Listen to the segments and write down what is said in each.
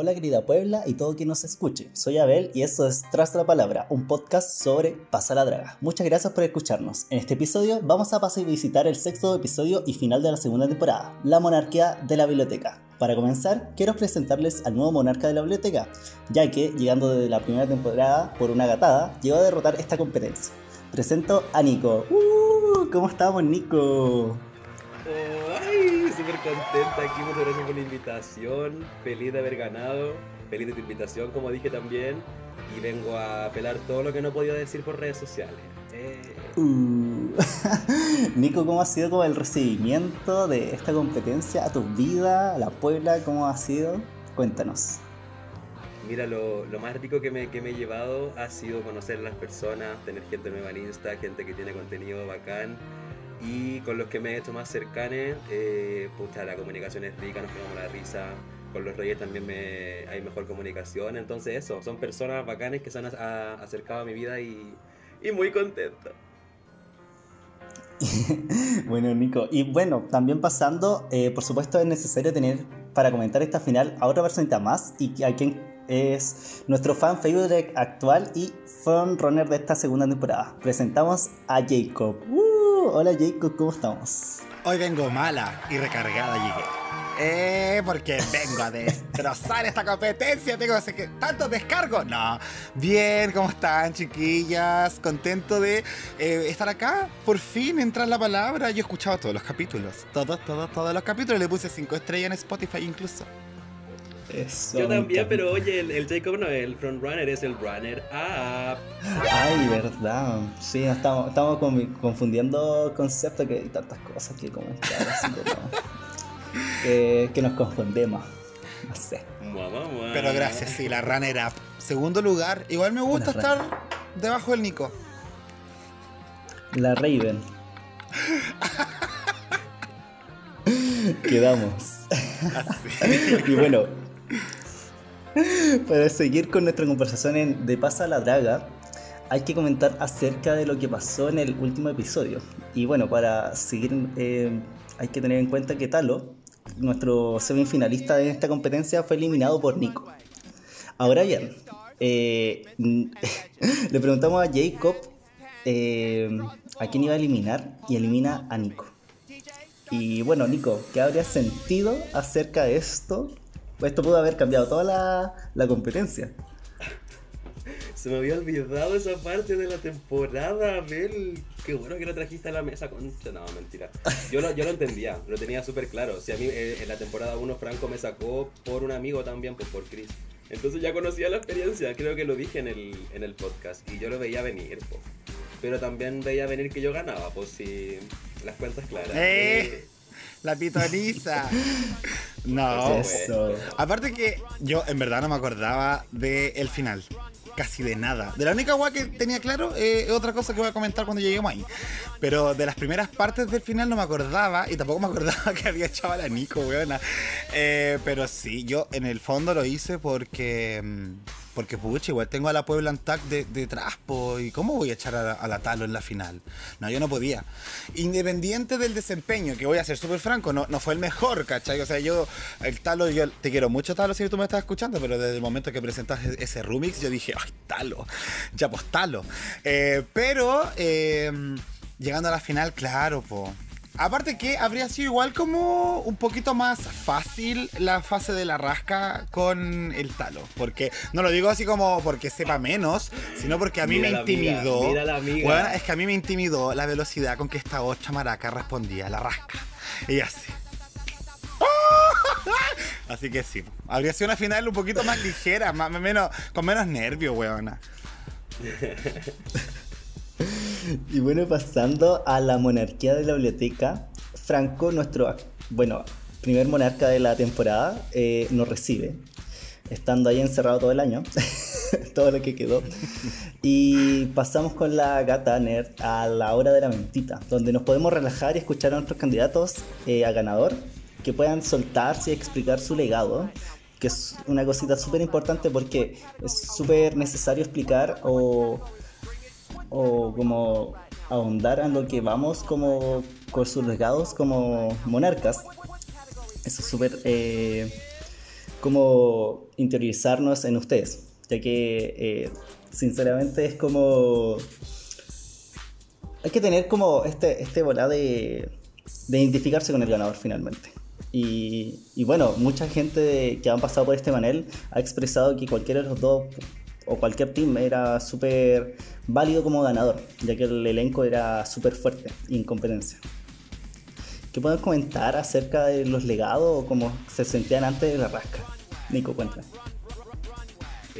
hola querida Puebla y todo quien nos escuche. Soy Abel y esto es Tras la Palabra, un podcast sobre Pasa la Draga. Muchas gracias por escucharnos. En este episodio vamos a pasar y visitar el sexto episodio y final de la segunda temporada, la monarquía de la biblioteca. Para comenzar, quiero presentarles al nuevo monarca de la biblioteca, ya que, llegando desde la primera temporada por una gatada, llegó a derrotar esta competencia. Presento a Nico. ¡Uh! ¿Cómo estamos, Nico? ay, súper contenta aquí, muchas gracias por la invitación. Feliz de haber ganado, feliz de tu invitación, como dije también. Y vengo a apelar todo lo que no he podido decir por redes sociales. Eh. Uh. Nico, ¿cómo ha sido como el recibimiento de esta competencia a tu vida, a la Puebla? ¿Cómo ha sido? Cuéntanos. Mira, lo, más rico que me, que me he llevado ha sido conocer a las personas, tener gente nueva en Insta, gente que tiene contenido bacán y con los que me he hecho más cercanes, eh, la comunicación es rica, nos pegamos la risa. Con los reyes también me, hay mejor comunicación. Entonces, eso, son personas bacanes que se han acercado a mi vida y, y muy contento. bueno, Nico. Y bueno, también pasando, eh, por supuesto, es necesario tener para comentar esta final a otra personita más y a quien es nuestro fan favorite actual y runner de esta segunda temporada. Presentamos a Jacob. Uh, hola Jacob, ¿cómo estamos? Hoy vengo mala y recargada llegué. Eh, porque vengo a destrozar esta competencia. Tengo que que tantos descargos. No. Bien, ¿cómo están, chiquillas? Contento de eh, estar acá. Por fin entrar la palabra. Yo he escuchado todos los capítulos. Todos, todos, todos los capítulos. Le puse 5 estrellas en Spotify incluso. Yo también, pero oye, el, Jacob no es el frontrunner, es el runner up. Ay, verdad. Sí, estamos, estamos confundiendo conceptos que hay tantas cosas que comentar, así que, que nos confundemos. No sé. Pero gracias, sí, la runner up. Segundo lugar, igual me gusta estar debajo del Nico. La Raven. Quedamos. y bueno, para seguir con nuestra conversación en De Pasa la Draga, hay que comentar acerca de lo que pasó en el último episodio. Y bueno, para seguir, eh, hay que tener en cuenta que Talo, nuestro semifinalista de esta competencia, fue eliminado por Nico. Ahora bien, eh, le preguntamos a Jacob eh, a quién iba a eliminar y elimina a Nico. Y bueno, Nico, ¿qué habría sentido acerca de esto esto pudo haber cambiado toda la, la competencia. Se me había olvidado esa parte de la temporada, Abel. Qué bueno que lo trajiste a la mesa, concha. No, mentira. Yo lo, yo lo entendía, lo tenía súper claro. O sea, a mí eh, en la temporada 1 Franco me sacó por un amigo también, pues por Chris. Entonces ya conocía la experiencia, creo que lo dije en el, en el podcast. Y yo lo veía venir, pues. Pero también veía venir que yo ganaba, pues si las cuentas claras. ¡Eh! eh la pitoniza. No. Aparte que yo en verdad no me acordaba del final. Casi de nada. De la única guay que tenía claro eh, es otra cosa que voy a comentar cuando lleguemos ahí. Pero de las primeras partes del final no me acordaba y tampoco me acordaba que había echado a la Nico, weona. Eh, pero sí, yo en el fondo lo hice porque. Mm, porque, pucha, igual tengo a la Puebla Antac de, detrás, ¿y cómo voy a echar a, la Talo en la final? No, yo no podía. Independiente del desempeño, que voy a ser súper franco, no, no fue el mejor, ¿cachai? O sea, yo, el Talo, yo te quiero mucho, Talo, si tú me estás escuchando, pero desde el momento que presentaste ese remix, yo dije, ay, Talo, ya pues Talo. Eh, pero, eh, llegando a la final, claro, pues Aparte que habría sido igual como un poquito más fácil la fase de la rasca con el talo. Porque no lo digo así como porque sepa menos, sino porque a mí me intimidó. mira la amiga. Bueno, es que a mí me intimidó la velocidad con que esta otra maraca respondía a la rasca. Y así. Así que sí, habría sido una final un poquito más ligera, más, menos, con menos nervio, weona. y bueno, pasando a la monarquía de la biblioteca, Franco, nuestro, bueno, primer monarca de la temporada, eh, nos recibe, estando ahí encerrado todo el año, todo lo que quedó. Y pasamos con la gata nerd a la hora de la mentita, donde nos podemos relajar y escuchar a nuestros candidatos eh, a ganador, que puedan soltarse y explicar su legado que es una cosita súper importante porque es súper necesario explicar o o como ahondar en lo que vamos como legados como monarcas. Eso es súper eh, como interiorizarnos en ustedes, ya que eh, sinceramente es como... Hay que tener como este, este volá de, de identificarse con el ganador finalmente. Y, y, bueno, mucha gente que han pasado por este panel ha expresado que cualquiera de los dos o cualquier team era súper válido como ganador, ya que el elenco era súper fuerte y en competencia. ¿Qué pueden comentar acerca de los legados o cómo se sentían antes de la rasca? Nico, cuéntame.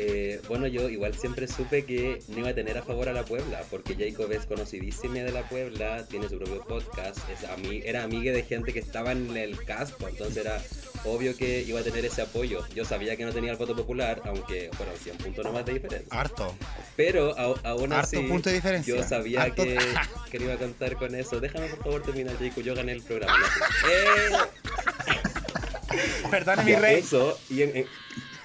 Eh, bueno, yo igual siempre supe que no iba a tener a favor a la Puebla, porque Jacob es conocidísimo de la Puebla, tiene su propio podcast, es era amiga de gente que estaba en el caspo, entonces era obvio que iba a tener ese apoyo. Yo sabía que no tenía el voto popular, aunque fueron 100 puntos nomás de diferencia. Harto. Pero aún así, punto de diferencia. yo sabía que, que, no iba a contar con eso. Déjame por favor terminar, Jacob, yo gané el programa. ¡Eh! Perdón, mi rey. Eso, y en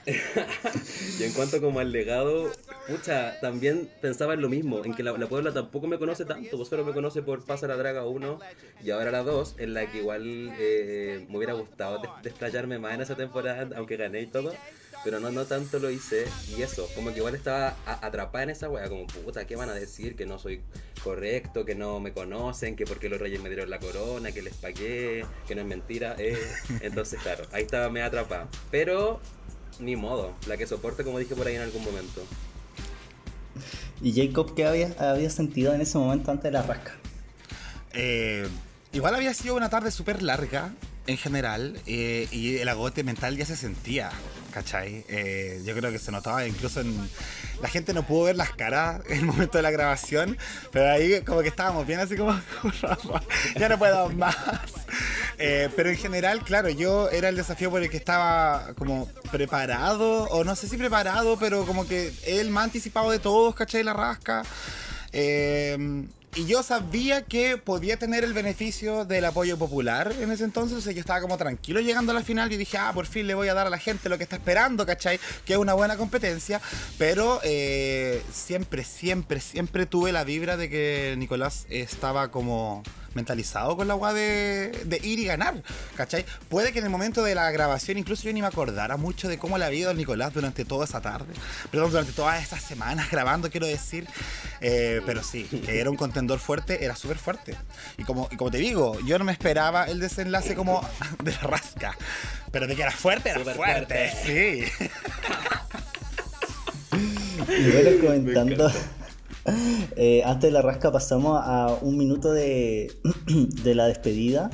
y en cuanto como al legado, pucha, también pensaba en lo mismo, en que la, Puebla tampoco me conoce tanto, vos solo me conoce por Pasa la Draga 1 y ahora la 2, en la que igual eh, me hubiera gustado desplayarme más en esa temporada, aunque gané y todo, pero no, no tanto lo hice y eso, como que igual estaba atrapada en esa wea, como puta, ¿qué van a decir? Que no soy correcto, que no me conocen, que porque los reyes me dieron la corona, que les pagué, que no es mentira, eh. entonces claro, ahí estaba me atrapada, pero ni modo, la que soporte como dije por ahí en algún momento. ¿Y Jacob qué había, había sentido en ese momento antes de la rasca? Eh, igual había sido una tarde súper larga en general eh, y el agote mental ya se sentía, ¿cachai? Eh, yo creo que se notaba incluso en... La gente no pudo ver las caras en el momento de la grabación, pero ahí como que estábamos bien así como, ya no puedo más. Eh, pero en general, claro, yo era el desafío por el que estaba como preparado, o no sé si preparado, pero como que él más anticipado de todos, ¿cachai? La rasca. Eh, y yo sabía que podía tener el beneficio del apoyo popular en ese entonces. O sea, yo estaba como tranquilo llegando a la final y dije, ah, por fin le voy a dar a la gente lo que está esperando, ¿cachai? Que es una buena competencia. Pero eh, siempre, siempre, siempre tuve la vibra de que Nicolás estaba como mentalizado con la agua de, ir y ganar, ¿cachai? Puede que en el momento de la grabación incluso yo ni me acordara mucho de cómo le había ido Nicolás durante toda esa tarde, perdón, durante todas estas semanas grabando, quiero decir, eh, pero sí, que era un contendor fuerte, era súper fuerte. Y como, como te digo, yo no me esperaba el desenlace como de la rasca, pero de que era fuerte, era fuerte, sí. Y bueno, comentando Eh, antes de la rasca pasamos a un minuto de, de, la despedida,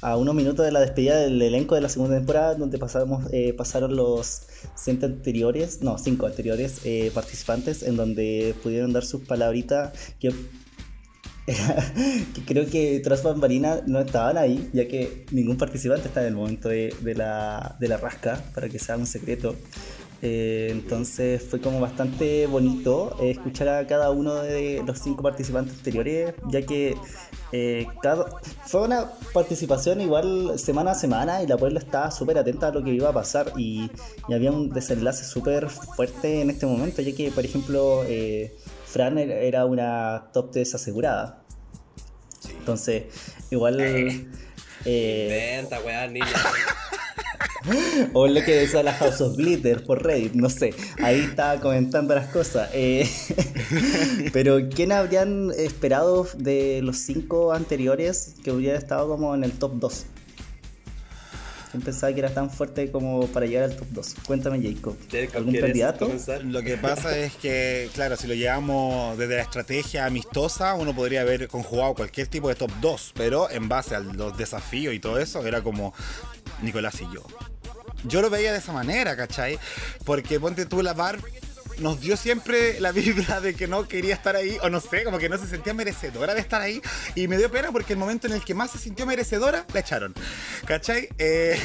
a unos minutos de la despedida del elenco de la segunda temporada, donde pasamos, eh, pasaron los cinco anteriores, no, cinco anteriores eh, participantes, en donde pudieron dar sus palabritas que, que creo que tras bambalinas no estaban ahí, ya que ningún participante está en el momento de, de, la, de la rasca, para que sea un secreto. Eh, entonces fue como bastante bonito eh, escuchar a cada uno de los cinco participantes anteriores, ya que eh, fue una participación igual semana a semana y la Puebla estaba súper atenta a lo que iba a pasar y, había un desenlace súper fuerte en este momento, ya que por ejemplo Fran era una top 3 asegurada. Entonces, igual... Inventa, weá, niña. o lo que decía la House of Glitter por Reddit, no sé. Ahí estaba comentando las cosas. Eh, pero, ¿quién habrían esperado de los cinco anteriores que hubiera estado como en el top 2? ¿Quién pensaba que era tan fuerte como para llegar al top 2? Cuéntame, Jacob. ¿Algún candidato? Lo que pasa es que, claro, si lo llevamos desde la estrategia amistosa, uno podría haber conjugado cualquier tipo de top 2, pero en base a los desafíos y todo eso, era como Nicolás y yo. Yo lo veía de esa manera, ¿cachai? Porque ponte tú la bar nos dio siempre la vibra de que no quería estar ahí, o no sé, como que no se sentía merecedora de estar ahí. Y me dio pena porque el momento en el que más se sintió merecedora, la echaron. ¿Cachai? Eh,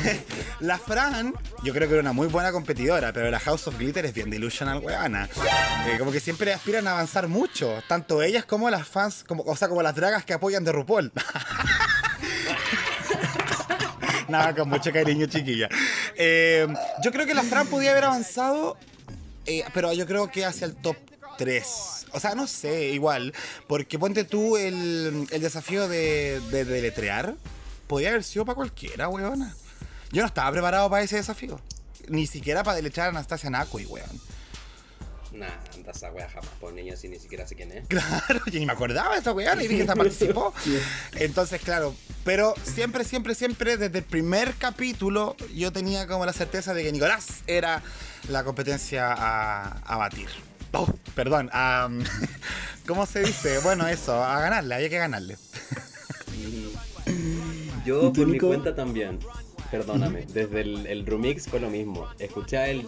la Fran, yo creo que era una muy buena competidora, pero la House of Glitter es bien delusional, weana. Eh, como que siempre aspiran a avanzar mucho, tanto ellas como las fans, como, o sea, como las dragas que apoyan de RuPaul. Nada, con mucho cariño, chiquilla. Eh, yo creo que la Fran podía haber avanzado, eh, pero yo creo que hacia el top 3. O sea, no sé, igual. Porque ponte tú el, desafío de, de deletrear. Podía haber sido para cualquiera, weona. Yo no estaba preparado para ese desafío. ni siquiera para delechar a Anastasia Nakui, weón. Nah, anda esa wea jamás por niños si ni siquiera sé quién es. Claro, yo ni me acordaba de esa wea, ni vi que esta participó. Entonces, claro, pero siempre, siempre, siempre, desde el primer capítulo, yo tenía como la certeza de que Nicolás era la competencia a, batir. Oh, perdón, a, ¿cómo se dice? Bueno, eso, a ganarle, había que ganarle. Yo por mi cuenta también. Perdóname, desde el, el remix fue lo mismo. Escuché el,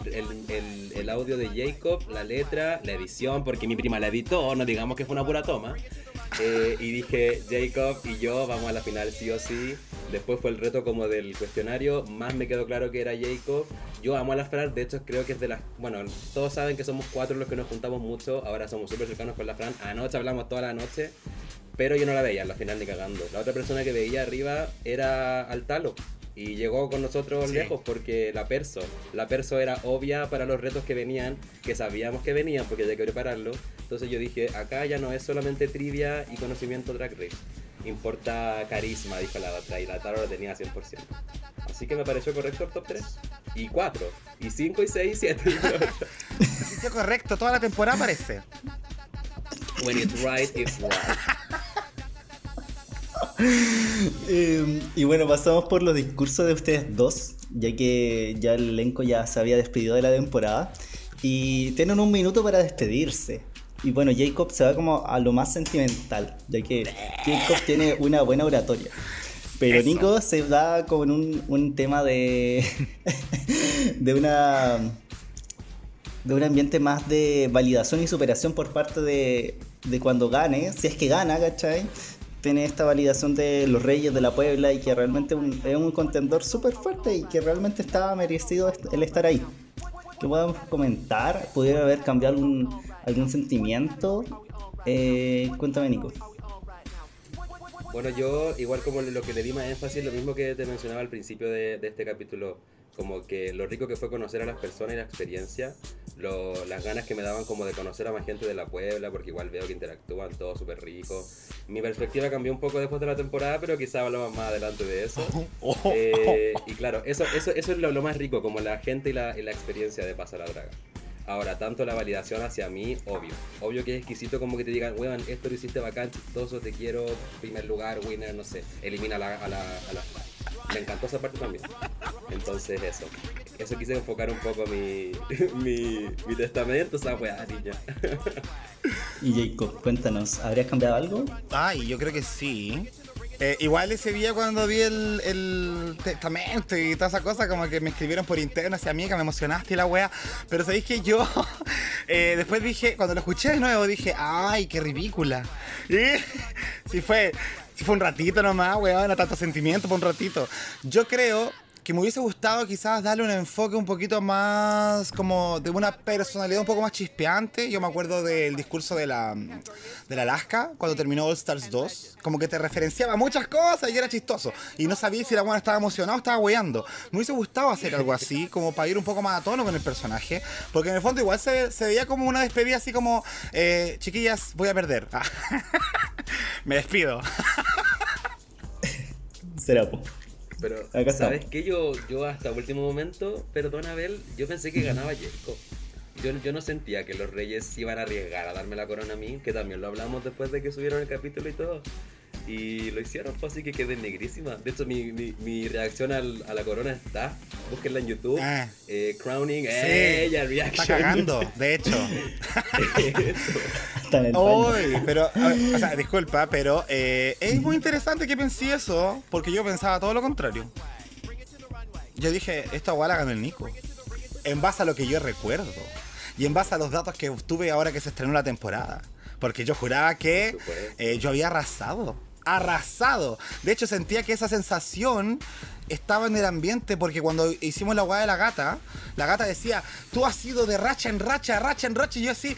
el, audio de Jacob, la letra, la edición, porque mi prima la editó, no digamos que fue una pura toma. Eh, y dije, Jacob y yo vamos a la final sí o sí. Después fue el reto como del cuestionario, más me quedó claro que era Jacob. Yo amo a la Fran, de hecho creo que es de las... Bueno, todos saben que somos cuatro los que nos juntamos mucho, ahora somos súper cercanos con la Fran. Anoche hablamos toda la noche, pero yo no la veía en la final ni cagando. La otra persona que veía arriba era Altalo y llegó con nosotros lejos porque la perso, la perso era obvia para los retos que venían, que sabíamos que venían porque había que prepararlo. Entonces yo dije, acá ya no es solamente trivia y conocimiento drag race, importa carisma, dijo la otra, y la Taro lo tenía 100%. Así que me pareció correcto el top 3. Y 4, y 5, y 6, y 7. Sí, correcto, toda la temporada parece. When it's right, it's right. Em, y bueno, pasamos por los discursos de ustedes dos, ya que ya el elenco ya se había despedido de la temporada. Y tienen un minuto para despedirse. Y bueno, Jacob se va como a lo más sentimental, ya que Jacob tiene una buena oratoria. Pero Nico se da con un, un tema de. de una. de un ambiente más de validación y superación por parte de, de cuando gane, si es que gana, ¿cachai? Tiene esta validación de los Reyes de la Puebla y que realmente es un contendor súper fuerte y que realmente estaba merecido el estar ahí. ¿Qué podemos comentar? ¿Pudiera haber cambiado algún, algún sentimiento? Eh, cuéntame, Nico. Bueno, yo, igual como lo que le di más énfasis, lo mismo que te mencionaba al principio de este capítulo, como que lo rico que fue conocer a las personas y la experiencia, las ganas que me daban como de conocer a más gente de la Puebla, porque igual veo que interactúan todos súper rico. Mi perspectiva cambió un poco después de la temporada, pero quizá hablamos más adelante de eso. Eh, y claro, eso, eso, eso es lo, más rico, como la gente y la, y la experiencia de pasar a Draga. Ahora, tanto la validación hacia mí, obvio. Obvio que es exquisito como que te digan, weón, esto lo hiciste bacán, chistoso, te quiero, primer lugar, winner, no sé. Elimina a la, a la, a la... Me encantó esa parte también. Entonces, eso. Eso quise enfocar un poco mi, mi, mi testamento, esa weá, niña. y Jacob, cuéntanos, ¿habrías cambiado algo? Ay, yo creo que sí. Eh, igual ese día cuando vi el, el, testamento y toda esa cosa, como que me escribieron por interno hacia mí, que me emocionaste y la wea. Pero sabéis que yo eh, después dije, cuando lo escuché de nuevo, dije, ay, qué ridícula. Y sí fue, sí fue un ratito nomás, weón, no tanto sentimiento, fue un ratito. Yo creo que me hubiese gustado quizás darle un enfoque un poquito más como de una personalidad un poco más chispeante. Yo me acuerdo del discurso de la, de la Alaska cuando terminó All Stars 2. Como que te referenciaba muchas cosas y era chistoso. Y no sabía si la buena estaba emocionado o estaba weyando. Me hubiese gustado hacer algo así, como para ir un poco más a tono con el personaje. Porque en el fondo igual se, veía como una despedida así como, eh, chiquillas, voy a perder. me despido. Será, Pero, ¿sabes qué? Yo, yo hasta último momento, perdón Abel, yo pensé que ganaba Jacob. Yo, yo no sentía que los reyes iban a arriesgar a darme la corona a mí, que también lo hablamos después de que subieron el capítulo y todo. Y lo hicieron, pues así que quedé negrísima. De hecho, mi, mi, reacción al, a la corona está. Búsquenla en YouTube. Ah. Eh, crowning, eh, ella, reaction. Está cagando, de hecho. Uy, pero, o sea, disculpa, pero eh, es muy interesante que pensé eso, porque yo pensaba todo lo contrario. Yo dije, esta guala ganó el Nico. En base a lo que yo recuerdo. Y en base a los datos que tuve ahora que se estrenó la temporada. Porque yo juraba que eh, yo había arrasado arrasado. De hecho, sentía que esa sensación estaba en el ambiente porque cuando hicimos la guada de la gata, la gata decía, tú has ido de racha en racha, racha en racha, y yo así...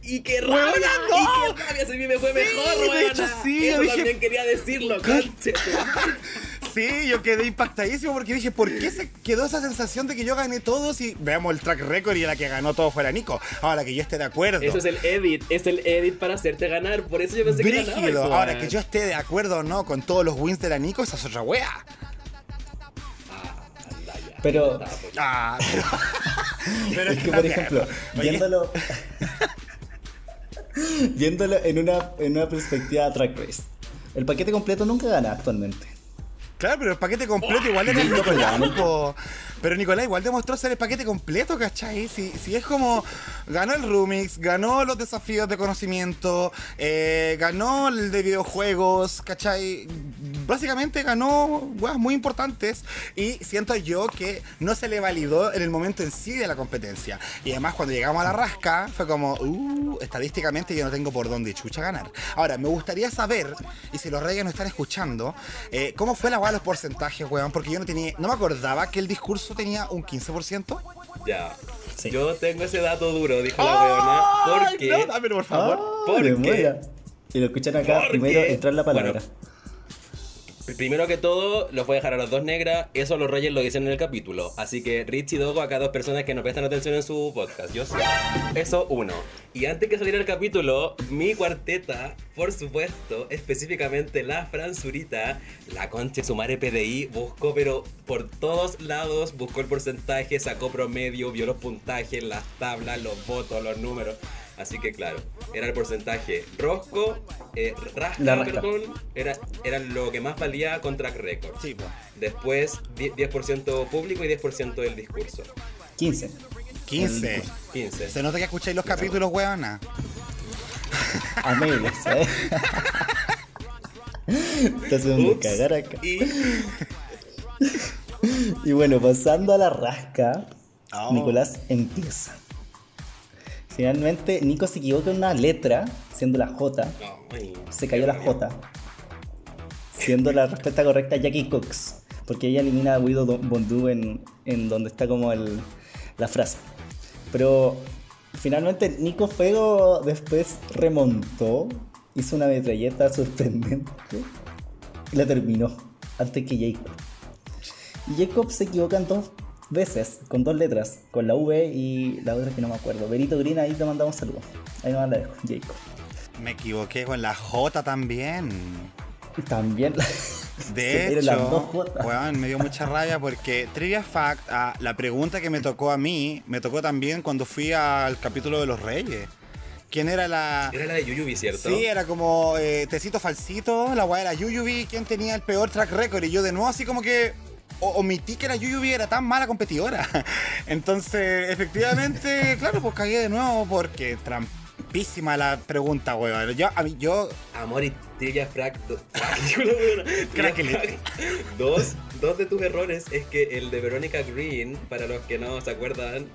Y qué rabia, no. y qué rabia, se me fue mejor, de hecho, sí, Eso también quería decirlo, conche. Sí, yo quedé impactadísimo porque dije, ¿por qué se quedó esa sensación de que yo gané todos y veamos el track record y la que ganó todo fuera Nico? Ahora que yo esté de acuerdo. Eso es el edit, es el edit para hacerte ganar, por eso yo pensé que ganaba. Ahora que yo esté de acuerdo o no con todos los wins de la Nico, esa es otra wea. Ah, Pero. Ah, pero, es que, por ejemplo, viéndolo. viéndolo en una, en una perspectiva track race. El paquete completo nunca gana actualmente. Claro, pero el paquete completo igual era el Nicolás, Pero Nicolás igual demostró ser el paquete completo, ¿cachai? Si, si es como ganó el Rumix, ganó los desafíos de conocimiento, eh, ganó el de videojuegos, ¿cachai? Básicamente ganó weas muy importantes y siento yo que no se le validó en el momento en sí de la competencia. Y además cuando llegamos a la rasca fue como, uh, estadísticamente yo no tengo por dónde chucha ganar. Ahora, me gustaría saber, y si los reyes no están escuchando, eh, ¿cómo fue la los porcentajes, weón, porque yo no tenía, no me acordaba que el discurso tenía un 15%. Ya. Yo tengo ese dato duro, dijo la weona. Porque. No, dámelo, por favor. porque. Y lo escuchan acá, primero entrar la palabra. Primero que todo, los voy a dejar a las dos negras. Eso los Reyes lo dicen en el capítulo. Así que Rich y Dogo, acá dos personas que no prestan atención en su podcast. Yo sé. Eso uno. Y antes que saliera el capítulo, mi cuarteta, por supuesto, específicamente la Franzurita, la concha sumare PDI, buscó, pero por todos lados, buscó el porcentaje, sacó promedio, vio los puntajes, las tablas, los votos, los números. Así que claro, era el porcentaje. Rosco, eh, rasca, perdón, era, era lo que más valía con track record. Sí, Después 10%, público y 10% del discurso. 15. 15. 15. Se nota que escucháis los capítulos, weona. Amigos, ¿eh? Te haciendo cagar acá. Y... y bueno, pasando a la rasca, oh. Nicolás empieza. Finalmente, Nico se equivocó en una letra, siendo la J. se cayó la J. Siendo la respuesta correcta Jackie Cox. Porque ella elimina a Guido Bondú en, en donde está como el, la frase. Pero finalmente Nico Fuego después remontó, hizo una metralleta sorprendente y la terminó antes que Jacob. Y Jacob se equivoca en dos veces, con dos letras, con la V y la otra que no me acuerdo. Berito Green, ahí te mandamos saludos. Ahí nos manda Jacob. Me equivoqué con la J también. También. De hecho, me dio mucha rabia porque Trivia Fact, ah, la pregunta que me tocó a mí, me tocó también cuando fui al capítulo de los Reyes. ¿Quién era la...? Era la de Yuyubi, ¿cierto? Sí, era como eh, Tecito Falsito, la weá era Yuyubi, ¿quién tenía el peor track record? Y yo de nuevo así como que omití que la Yuyubi era tan mala competidora. Entonces, efectivamente, claro, pues cagué de nuevo porque trampísima la pregunta, weón. Yo, a mí, yo... Amor y trivia frac... dos, dos de tus errores es que el de Verónica Green, para los que no se acuerdan,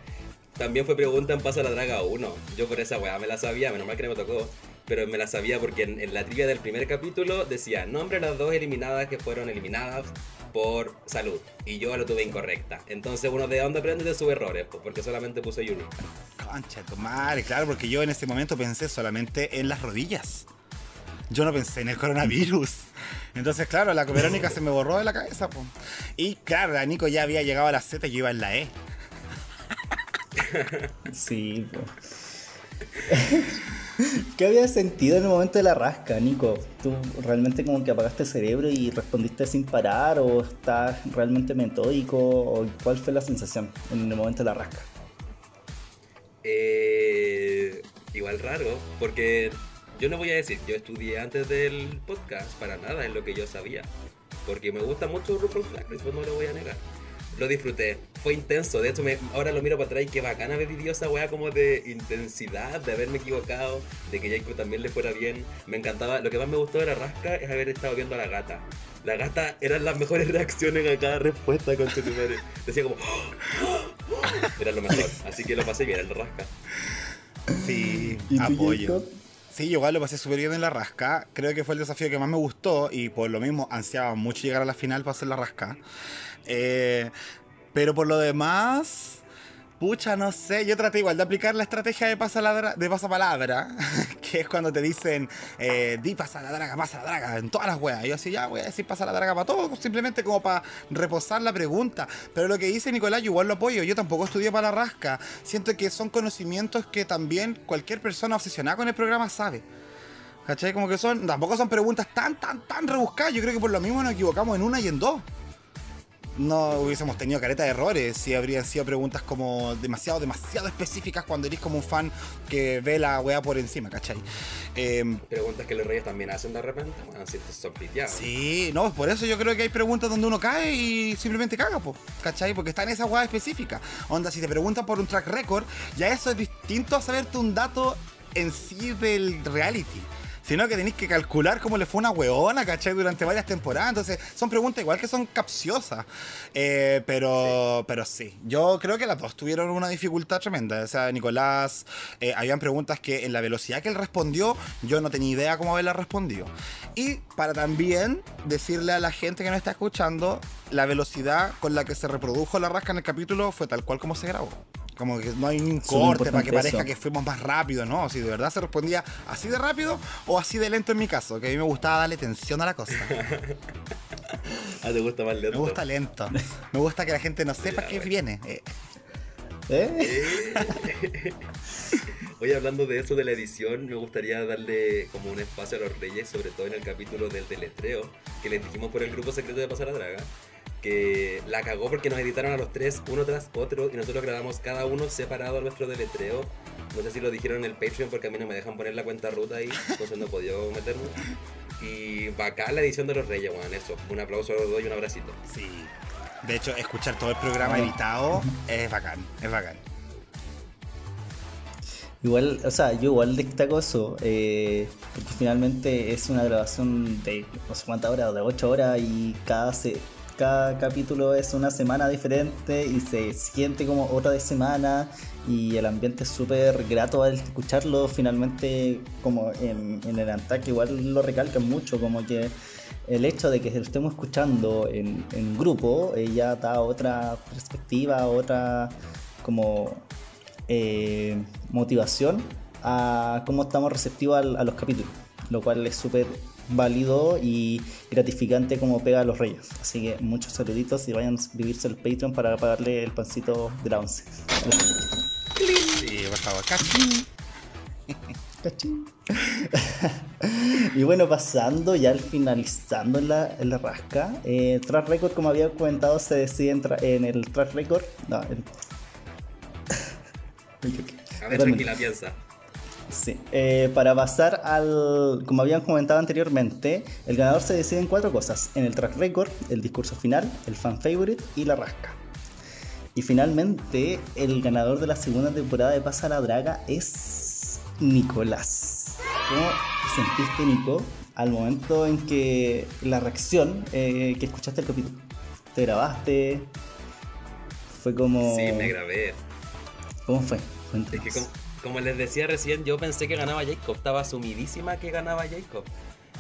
también fue pregunta en Pasa la Draga 1. Yo por esa weá me la sabía, menos mal que no me tocó. Pero me la sabía porque en, en la trivia del primer capítulo decía, nombre las dos eliminadas que fueron eliminadas por salud. Y yo lo tuve incorrecta. Entonces uno de dónde aprende de sus errores, pues, porque solamente puse Yuri. Concha tu madre, claro, porque yo en ese momento pensé solamente en las rodillas. Yo no pensé en el coronavirus. Entonces, claro, la Verónica se me borró de la cabeza. pues. Y claro, la Nico ya había llegado a la Z y yo iba en la E. sí, pues. ¿Qué había sentido en el momento de la rasca, Nico? ¿Tú realmente como que apagaste el cerebro y respondiste sin parar o estás realmente metódico? ¿O cuál fue la sensación en el momento de la rasca? Eh, igual raro, porque yo no voy a decir, yo estudié antes del podcast, para nada es lo que yo sabía. Porque me gusta mucho RuPaul's Drag Race, pues no lo voy a negar lo disfruté. Fue intenso. De hecho, me, ahora lo miro para atrás y qué bacana haber vivido esa weá como de intensidad, de haberme equivocado, de que Jacob también le fuera bien. Me encantaba. Lo que más me gustó de la rasca es haber estado viendo a la gata. La gata eran las mejores reacciones a cada respuesta con tu madre. Decía como. Era lo mejor. Así que lo pasé bien en la rasca. Sí, apoyo. Sí, yo igual lo pasé súper bien en la rasca. Creo que fue el desafío que más me gustó y por lo mismo ansiaba mucho llegar a la final para hacer la rasca. Eh, pero por lo demás, pucha, no sé. Yo traté igual de aplicar la estrategia de, pasaladra, de pasapalabra, que es cuando te dicen, eh, di pasa la draga, pasa la draga, en todas las weas. Yo así, ya voy a decir pasa la draga para todo, simplemente como para reposar la pregunta. Pero lo que dice Nicolás, yo igual lo apoyo. Yo tampoco estudié para la rasca. Siento que son conocimientos que también cualquier persona obsesionada con el programa sabe. ¿Cachai? Como que son, tampoco son preguntas tan, tan, tan rebuscadas. Yo creo que por lo mismo nos equivocamos en una y en dos. No hubiésemos tenido careta de errores si habrían sido preguntas como demasiado, demasiado específicas cuando eres como un fan que ve la weá por encima, ¿cachai? Em, preguntas que los reyes también hacen de repente, bueno, si te son Sí, no, por eso yo creo que hay preguntas donde uno cae y simplemente caga, po, ¿cachai? Porque está en esa weá específica. Onda, si te preguntan por un track record, ya eso es distinto a saberte un dato en sí del reality sino que tenéis que calcular cómo le fue una weona, ¿cachai? Durante varias temporadas. Entonces, son preguntas igual que son capciosas. Eh, pero, sí. pero sí, yo creo que las dos tuvieron una dificultad tremenda. O sea, Nicolás, eh, habían preguntas que en la velocidad que él respondió, yo no tenía idea cómo haberla respondido. Y para también decirle a la gente que nos está escuchando, la velocidad con la que se reprodujo la rasca en el capítulo fue tal cual como se grabó. Como que no hay un corte para que parezca que fuimos más rápido, ¿no? Si de verdad se respondía así de rápido o así de lento en mi caso, que a mí me gustaba darle tensión a la cosa. ah, ¿te gusta más lento? Me gusta lento. Me gusta que la gente no sepa qué viene. ¿Eh? ¿Eh? Oye, hablando de eso de la edición, me gustaría darle como un espacio a los reyes, sobre todo en el capítulo del deletreo, que les dijimos por el grupo secreto de Pasar a Draga que la cagó porque nos editaron a los tres uno tras otro y nosotros grabamos cada uno separado a nuestro deletreo. No sé si lo dijeron en el Patreon porque a mí no me dejan poner la cuenta ruta ahí, entonces no he podido meterme. Y bacán la edición de los Reyes, weón, eso. Un aplauso a los dos y un abracito. Sí. De hecho, escuchar todo el programa editado es bacán, es bacán. Igual, o sea, yo igual destaco eso, eh, porque finalmente es una grabación de no sé cuántas horas, de 8 horas y cada, se, cada capítulo es una semana diferente y se siente como otra de semana y el ambiente es súper grato al escucharlo finalmente como en, el ataque igual lo recalcan mucho como que el hecho de que lo estemos escuchando en, grupo eh, ya da otra perspectiva, otra como eh, motivación a cómo estamos receptivos a los capítulos, lo cual es súper válido y gratificante como pega a los reyes. Así que muchos saluditos y vayan a suscribirse al Patreon para pagarle el pancito de la once. Sí, por favor, y bueno, pasando ya al finalizando en la, en la rasca, eh, Track Record, como había comentado, se decide en, el Track Record. No, el... a ver, tranquila, piensa. Sí, eh, para pasar al, como habían comentado anteriormente, el ganador se decide en cuatro cosas, en el track record, el discurso final, el fan favorite y la rasca. Y finalmente, el ganador de la segunda temporada de Pasa la Draga es Nicolás. ¿Cómo sentiste, Nico, al momento en que la reacción eh, que escuchaste el capítulo? ¿Te grabaste? Fue como... Sí, me grabé. ¿Cómo fue? Es que como les decía recién, yo pensé que ganaba Jacob, estaba sumidísima que ganaba Jacob.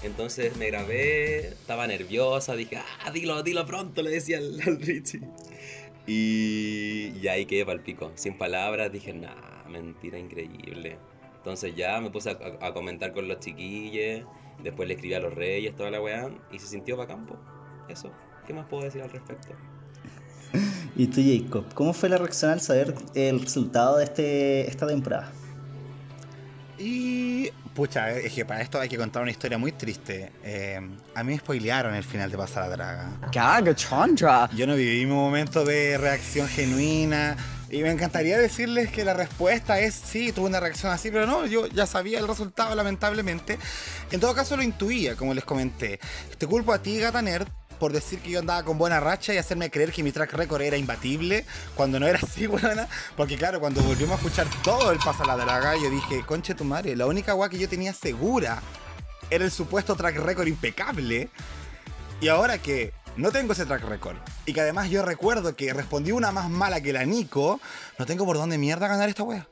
Entonces me grabé, estaba nerviosa, dije, ah, dilo, dilo pronto, le decía al, Richie. Y, y, ahí quedé para el pico, sin palabras, dije, nah, mentira increíble. Entonces ya me puse a, comentar con los chiquillos, después le escribí a los reyes, toda la weá, y se sintió para campo. Eso, ¿qué más puedo decir al respecto? Y tú, Jacob, ¿cómo fue la reacción al saber el resultado de este, esta temporada? Y. Pucha, es que para esto hay que contar una historia muy triste. Eh, a mí me spoilearon el final de Pasar a Draga. ¡Caga, Chandra! Yo no viví un momento de reacción genuina. Y me encantaría decirles que la respuesta es sí, tuve una reacción así, pero no, yo ya sabía el resultado, lamentablemente. En todo caso, lo intuía, como les comenté. Te culpo a ti, Gata Nerd, por decir que yo andaba con buena racha y hacerme creer que mi track record era imbatible, cuando no era así, buena. Porque claro, cuando volvimos a escuchar todo el Pasa la Draga, yo dije, conche tu madre, la única agua que yo tenía segura era el supuesto track record impecable. Y ahora que no tengo ese track record y que además yo recuerdo que respondí una más mala que la Nico, no tengo por dónde mierda ganar esta wea.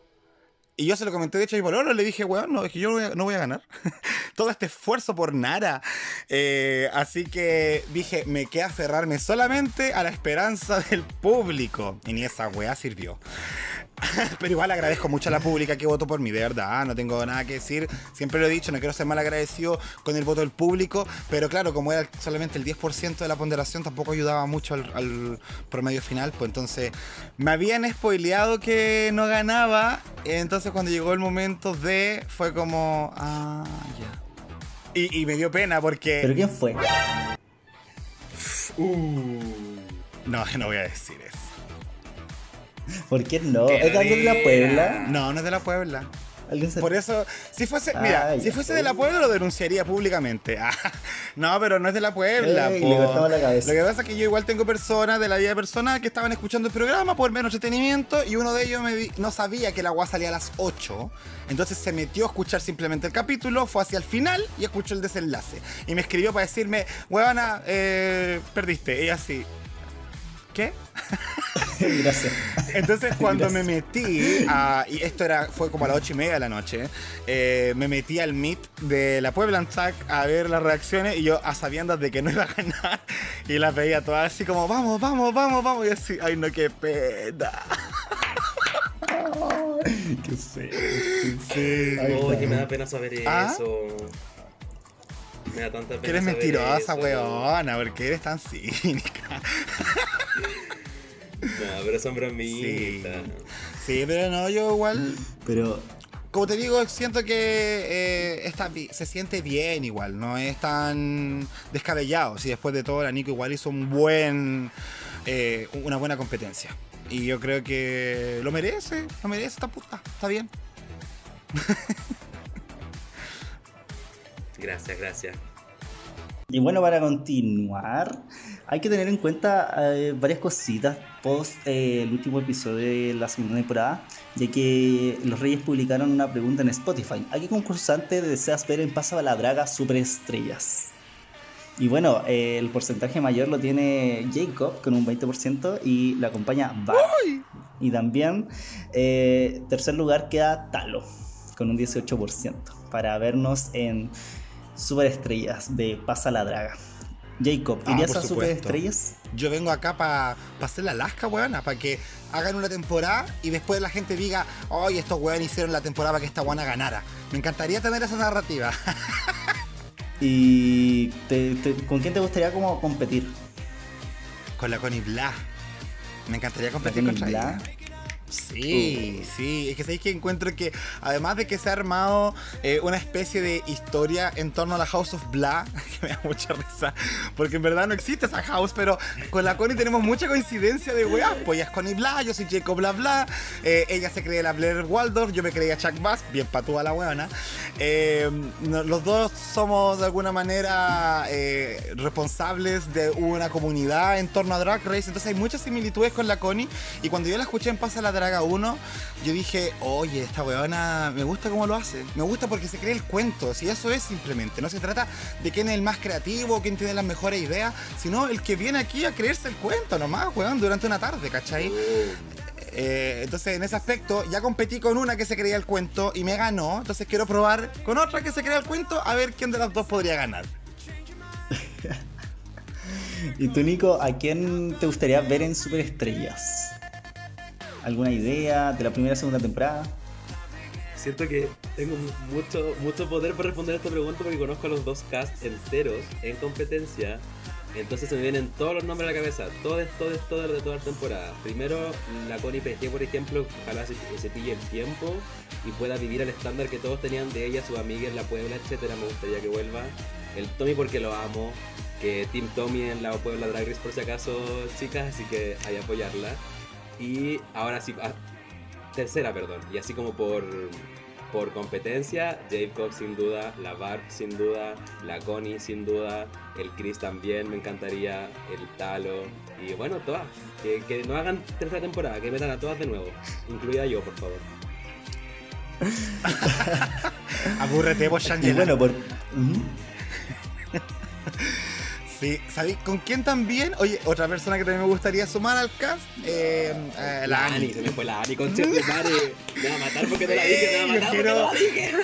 Y yo se lo comenté, de hecho, y por ahora le dije, weón, no, es que yo no voy a, ganar. Todo este esfuerzo por nada. Eh, así que dije, me queda aferrarme solamente a la esperanza del público. Y ni esa weá sirvió. Pero igual agradezco mucho a la pública que votó por mí, de verdad, no tengo nada que decir. Siempre lo he dicho, no quiero ser mal agradecido con el voto del público, pero claro, como era solamente el 10% de la ponderación, tampoco ayudaba mucho al, promedio final, pues entonces me habían spoileado que no ganaba, entonces cuando llegó el momento de, fue como, ah, ya. Y, me dio pena porque... ¿Pero quién fue? Uh. No, no voy a decir eso. ¿Por qué no? ¿Es de la Puebla? No, no es de la Puebla. Por eso, si fuese, mira, si fuese de la Puebla lo denunciaría públicamente. Ah, no, pero no es de la Puebla. Lo que pasa es que yo igual tengo personas de la vida personal que estaban escuchando el programa por menos entretenimiento y uno de ellos me no sabía que la agua salía a las 8. Entonces se metió a escuchar simplemente el capítulo, fue hacia el final y escuchó el desenlace. Y me escribió para decirme, huevona, eh, perdiste. Y así, ¿qué? Gracias. Entonces cuando me metí, y esto era fue como a las ocho y media de la noche, eh, me metí al Meet de la Puebla Tac a ver las reacciones y yo a sabiendas de que no iba a ganar y las veía todas así como, vamos, vamos, vamos, vamos, y así, ay no, qué pena. qué feo. Sí. que me da pena saber ¿Ah? eso. Me da tanta pena. Que eres mentirosa, weona, porque eres tan cínica. No, pero son bromitas. Sí. pero no, yo igual. Pero. Como te digo, siento que eh, está, se siente bien igual, no es tan descabellado. Si después de todo, la Nico igual hizo un buen, eh, una buena competencia. Y yo creo que lo merece, lo merece esta puta, está bien. Gracias, gracias. Y bueno, para continuar, hay que tener en cuenta eh, varias cositas post eh, el último episodio de la segunda temporada, ya que los Reyes publicaron una pregunta en Spotify. ¿A qué concursante deseas ver en Pasa la Braga Superestrellas? Y bueno, eh, el porcentaje mayor lo tiene Jacob con un 20% y la acompaña Bar. Y también tercer lugar queda Talo con un 18% para vernos en Superestrellas de Pasa la Draga. Jacob, ah, ¿irías a Superestrellas? Yo vengo acá para hacer la lasca, weona, para que hagan una temporada y después la gente diga, oye, estos weones hicieron la temporada para que esta buena ganara. Me encantaría tener esa narrativa. ¿Y con quién te gustaría como competir? Con la Connie Bla. Me encantaría competir con ella. Sí, sí, es que sabéis que encuentro que además de que se ha armado eh, una especie de historia en torno a la House of Blah, que me da mucha risa, porque en verdad no existe esa house, pero con la Connie tenemos mucha coincidencia de weá, pues ella es Connie Blah, yo soy Jacob Bla Bla, eh, ella se cree la Blair Waldorf, yo me creía Chuck Bass, bien patúa la weona. Eh, los dos somos de alguna manera responsables de una comunidad en torno a Drag Race, entonces hay muchas similitudes con la Connie, y cuando yo la escuché en Pasa la haga uno, yo dije, oye, esta weona me gusta cómo lo hace. Me gusta porque se cree el cuento. Si eso es simplemente. No se trata de quién es el más creativo, quién tiene las mejores ideas, sino el que viene aquí a creerse el cuento nomás, weón, durante una tarde, ¿cachai? Eh, entonces, en ese aspecto, ya competí con una que se creía el cuento y me ganó. Entonces, quiero probar con otra que se crea el cuento a ver quién de las dos podría ganar. y tú, Nico, ¿a quién te gustaría ver en Superestrellas? ¿Alguna idea de la primera segunda temporada? Siento que tengo mucho, mucho poder para responder a esta pregunta porque conozco a los dos casts enteros en competencia. Entonces se me vienen todos los nombres a la cabeza, todos, todos, todos de toda la temporada. Primero, la Connie PG, por ejemplo, ojalá se, se, pille el tiempo y pueda vivir al estándar que todos tenían de ella, sus amigas, la Puebla, etcétera. Me gustaría que vuelva. El Tommy porque lo amo, que Team Tommy en la Puebla Drag Race por si acaso, chicas, así que hay apoyarla. Y ahora sí, ah, tercera, perdón. Y así como por, por competencia, Jacob sin duda, la Barb sin duda, la Connie sin duda, el Chris también me encantaría, el Talo. Y bueno, todas. Que, que no hagan tercera temporada, que metan a todas de nuevo. Incluida yo, por favor. Aburrete vos, Y bueno, por... Sí, ¿sabéis con quién también? Oye, otra persona que también me gustaría sumar al cast, eh, eh, la, Ani. Se me fue la Ani, con tu madre. Me va a matar porque te la dije, me va a matar porque te la dije.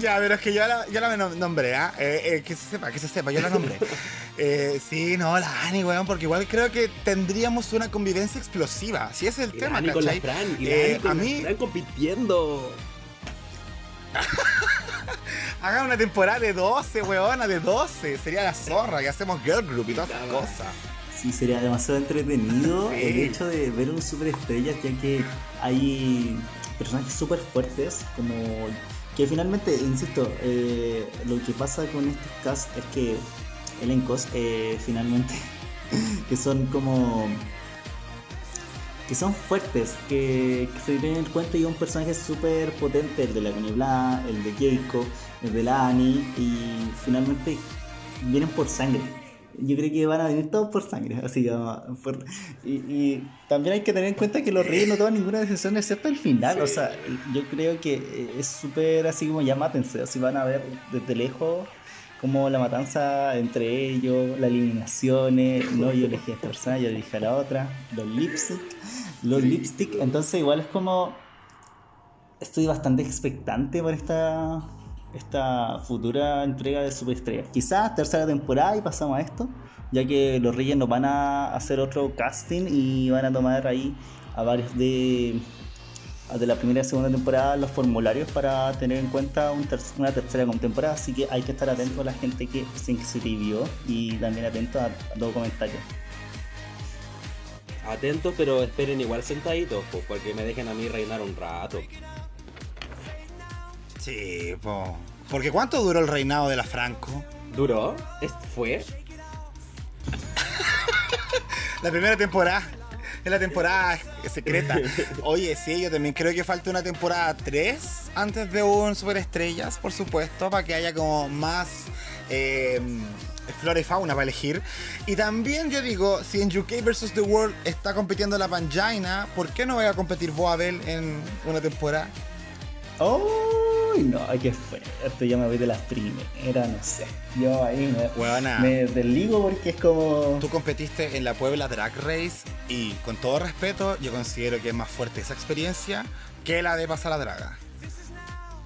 Ya, pero es que yo la, yo la nombré, ¿ah? ¿eh? Eh, que se sepa, que se sepa, yo la nombré. eh, sí, no, la Ani, weón, porque igual creo que tendríamos una convivencia explosiva. Si es el y tema, la Ani con la Fran, y la eh, Ani con a mí... Fran compitiendo. Haga una temporada de 12, weona, de 12. Sería la zorra, que hacemos girl group y todas esas cosas. Sí, sería demasiado entretenido el hecho de ver un superestrella, ya que hay personajes súper fuertes, como que finalmente, insisto, eh, lo que pasa con estos cast es que elencos eh, finalmente que son como que son fuertes, que, se tienen en cuenta y un personaje súper potente, el de la Connie el de Keiko, el de la Annie, y finalmente vienen por sangre. Yo creo que van a venir todos por sangre, así y, también hay que tener en cuenta que los reyes no toman ninguna decisión excepto el final, o sea, yo creo que es súper así como ya mátense, así van a ver desde lejos como la matanza entre ellos, las eliminaciones, no yo elegí a esta persona, yo elegí a la otra, los lipstick, los lipstick, entonces igual es como estoy bastante expectante por esta esta futura entrega de Superestrella. Quizás tercera temporada y pasamos a esto, ya que los Reyes nos van a hacer otro casting y van a tomar ahí a varios de de la primera y segunda temporada los formularios para tener en cuenta una tercera temporada, así que hay que estar atento a la gente que se inscribió y también atento a, los comentarios. Atentos, pero esperen igual sentaditos, pues, porque me dejen a mí reinar un rato. Sí, porque ¿cuánto duró el reinado de la Franco? ¿Duró? ¿Fue? la primera temporada es la temporada secreta. Oye, sí, yo también creo que falta una temporada 3 antes de un Superestrellas, por supuesto, para que haya como más eh, flora y fauna para elegir. Y también yo digo, si en UK vs. The World está compitiendo la Pangina, ¿por qué no voy a competir Boabel en una temporada? ¡Uy! No, qué fuerte. Yo me voy de las primeras, no sé. Yo ahí me, me desligo porque es como. Tú competiste en la Puebla Drag Race y con todo respeto, yo considero que es más fuerte esa experiencia que la de pasar la draga.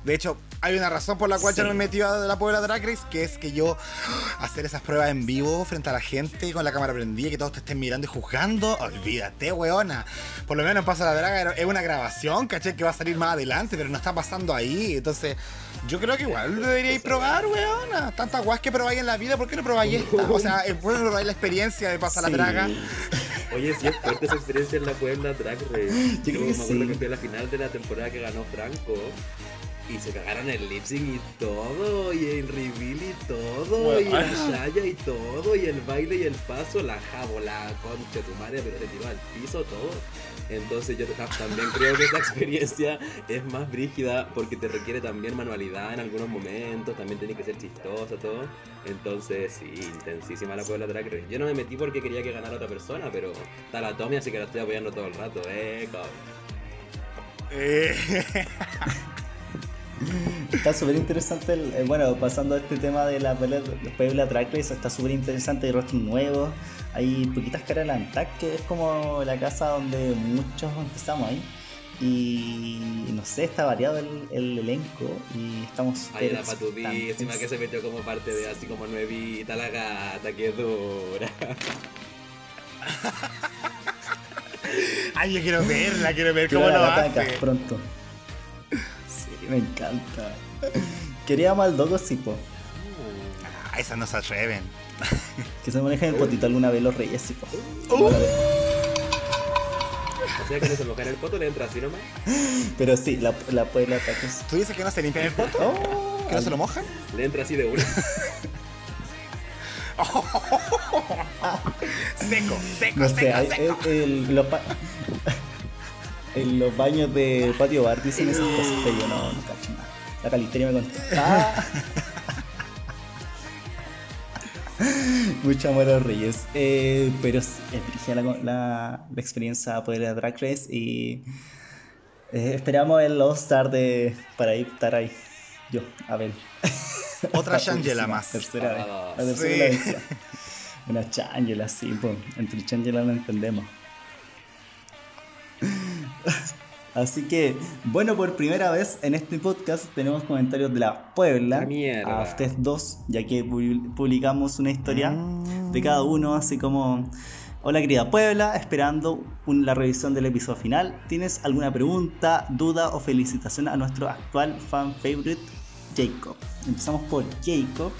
De hecho, hay una razón por la cual yo no me metí a la Puebla Drag Race, que es que yo hacer esas pruebas en vivo frente a la gente con la cámara prendida, que todos te estén mirando y juzgando, olvídate, weona. Por lo menos pasa la draga, es una grabación, caché que va a salir más adelante, pero no está pasando ahí. Entonces, yo creo que igual deberíais probar, weona. Tantas guas que probáis en la vida, ¿por qué no probáis esta? O sea, es bueno probar la experiencia de pasar la draga. Oye, sí es fuerte esa experiencia en la Puebla Drag Race. Yo, creo que me acuerdo que fue la final de la temporada que ganó Franco y se cagaron el lip sync y todo, y el reveal y todo, y la Shaya y todo, y el baile y el paso, la jabo, la concha tu madre, pero se tiró al piso todo. Entonces yo también creo que esta experiencia es más brígida porque te requiere también manualidad en algunos momentos, también tiene que ser chistosa, todo. Entonces, sí, intensísima la Puebla Drag Race. Yo no me metí porque quería que ganara otra persona, pero está la Tommy, así que la estoy apoyando todo el rato, eh, cabrón. Eh. Está súper interesante, eh, bueno, pasando a este tema de la Puebla Drag Race, está súper interesante, hay rostros nuevos, hay poquitas caras de la que es como la casa donde muchos empezamos ahí. Y no sé, está variado el, elenco y estamos Ay, la encima que se metió como parte de así como nuevita la gata, que dura. Ay, yo quiero verla, quiero ver cómo lo hace. pronto me encanta. Queríamos al Dogo Sipo. Ah, esas no se atreven. que se manejan el potito alguna vez los reyes Sipo. Uh. O sea que no se mojan el poto, le entra así nomás. Pero sí, la, la puede la ¿Tú dices que no se limpian el poto? Oh, ¿Que no se lo mojan? Le entra así de una. seco, seco, no sé, seco, El, el, en los baños de patio bar dicen esas cosas, pero yo no, no cacho nada. La calisteria me contó. Ah. Mucho amor a los reyes. Eh, pero es la, la, la, experiencia poder a Drag Race y eh, esperamos el All-Star de, para ir, estar ahí. Yo, a ver. Otra Shangela más. Tercera vez. La tercera sí. Una Shangela, sí, pues. Entre Shangela no entendemos. Así que, bueno, por primera vez en este podcast tenemos comentarios de la Puebla a ustedes dos, ya que publicamos una historia de cada uno, así como, hola querida Puebla, esperando la revisión del episodio final. ¿Tienes alguna pregunta, duda o felicitación a nuestro actual fan favorite, Jacob? Empezamos por Jacob.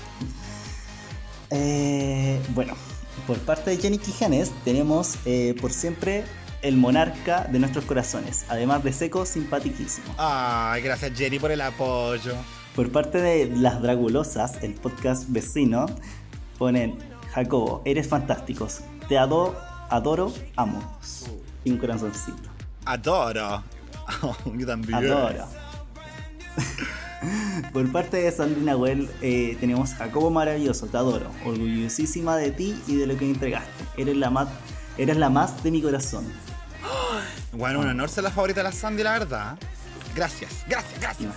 Eh, bueno, por parte de Jenny Quijanes tenemos eh, por siempre el monarca de nuestros corazones, además de seco, simpaticísimo. Ay, gracias Jenny por el apoyo. Por parte de Las Dragulosas, el podcast vecino, ponen Jacobo, eres fantásticos. Te adoro, adoro, amo. Y un corazoncito. Adoro. yo también. Adoro. Por parte de Sandrina Well, eh, tenemos Jacobo maravilloso, te adoro, orgullosísima de ti y de lo que entregaste. Eres la más, eres la más de mi corazón. Bueno, un honor ser la favorita de la Sandy, la verdad. Gracias, gracias, gracias.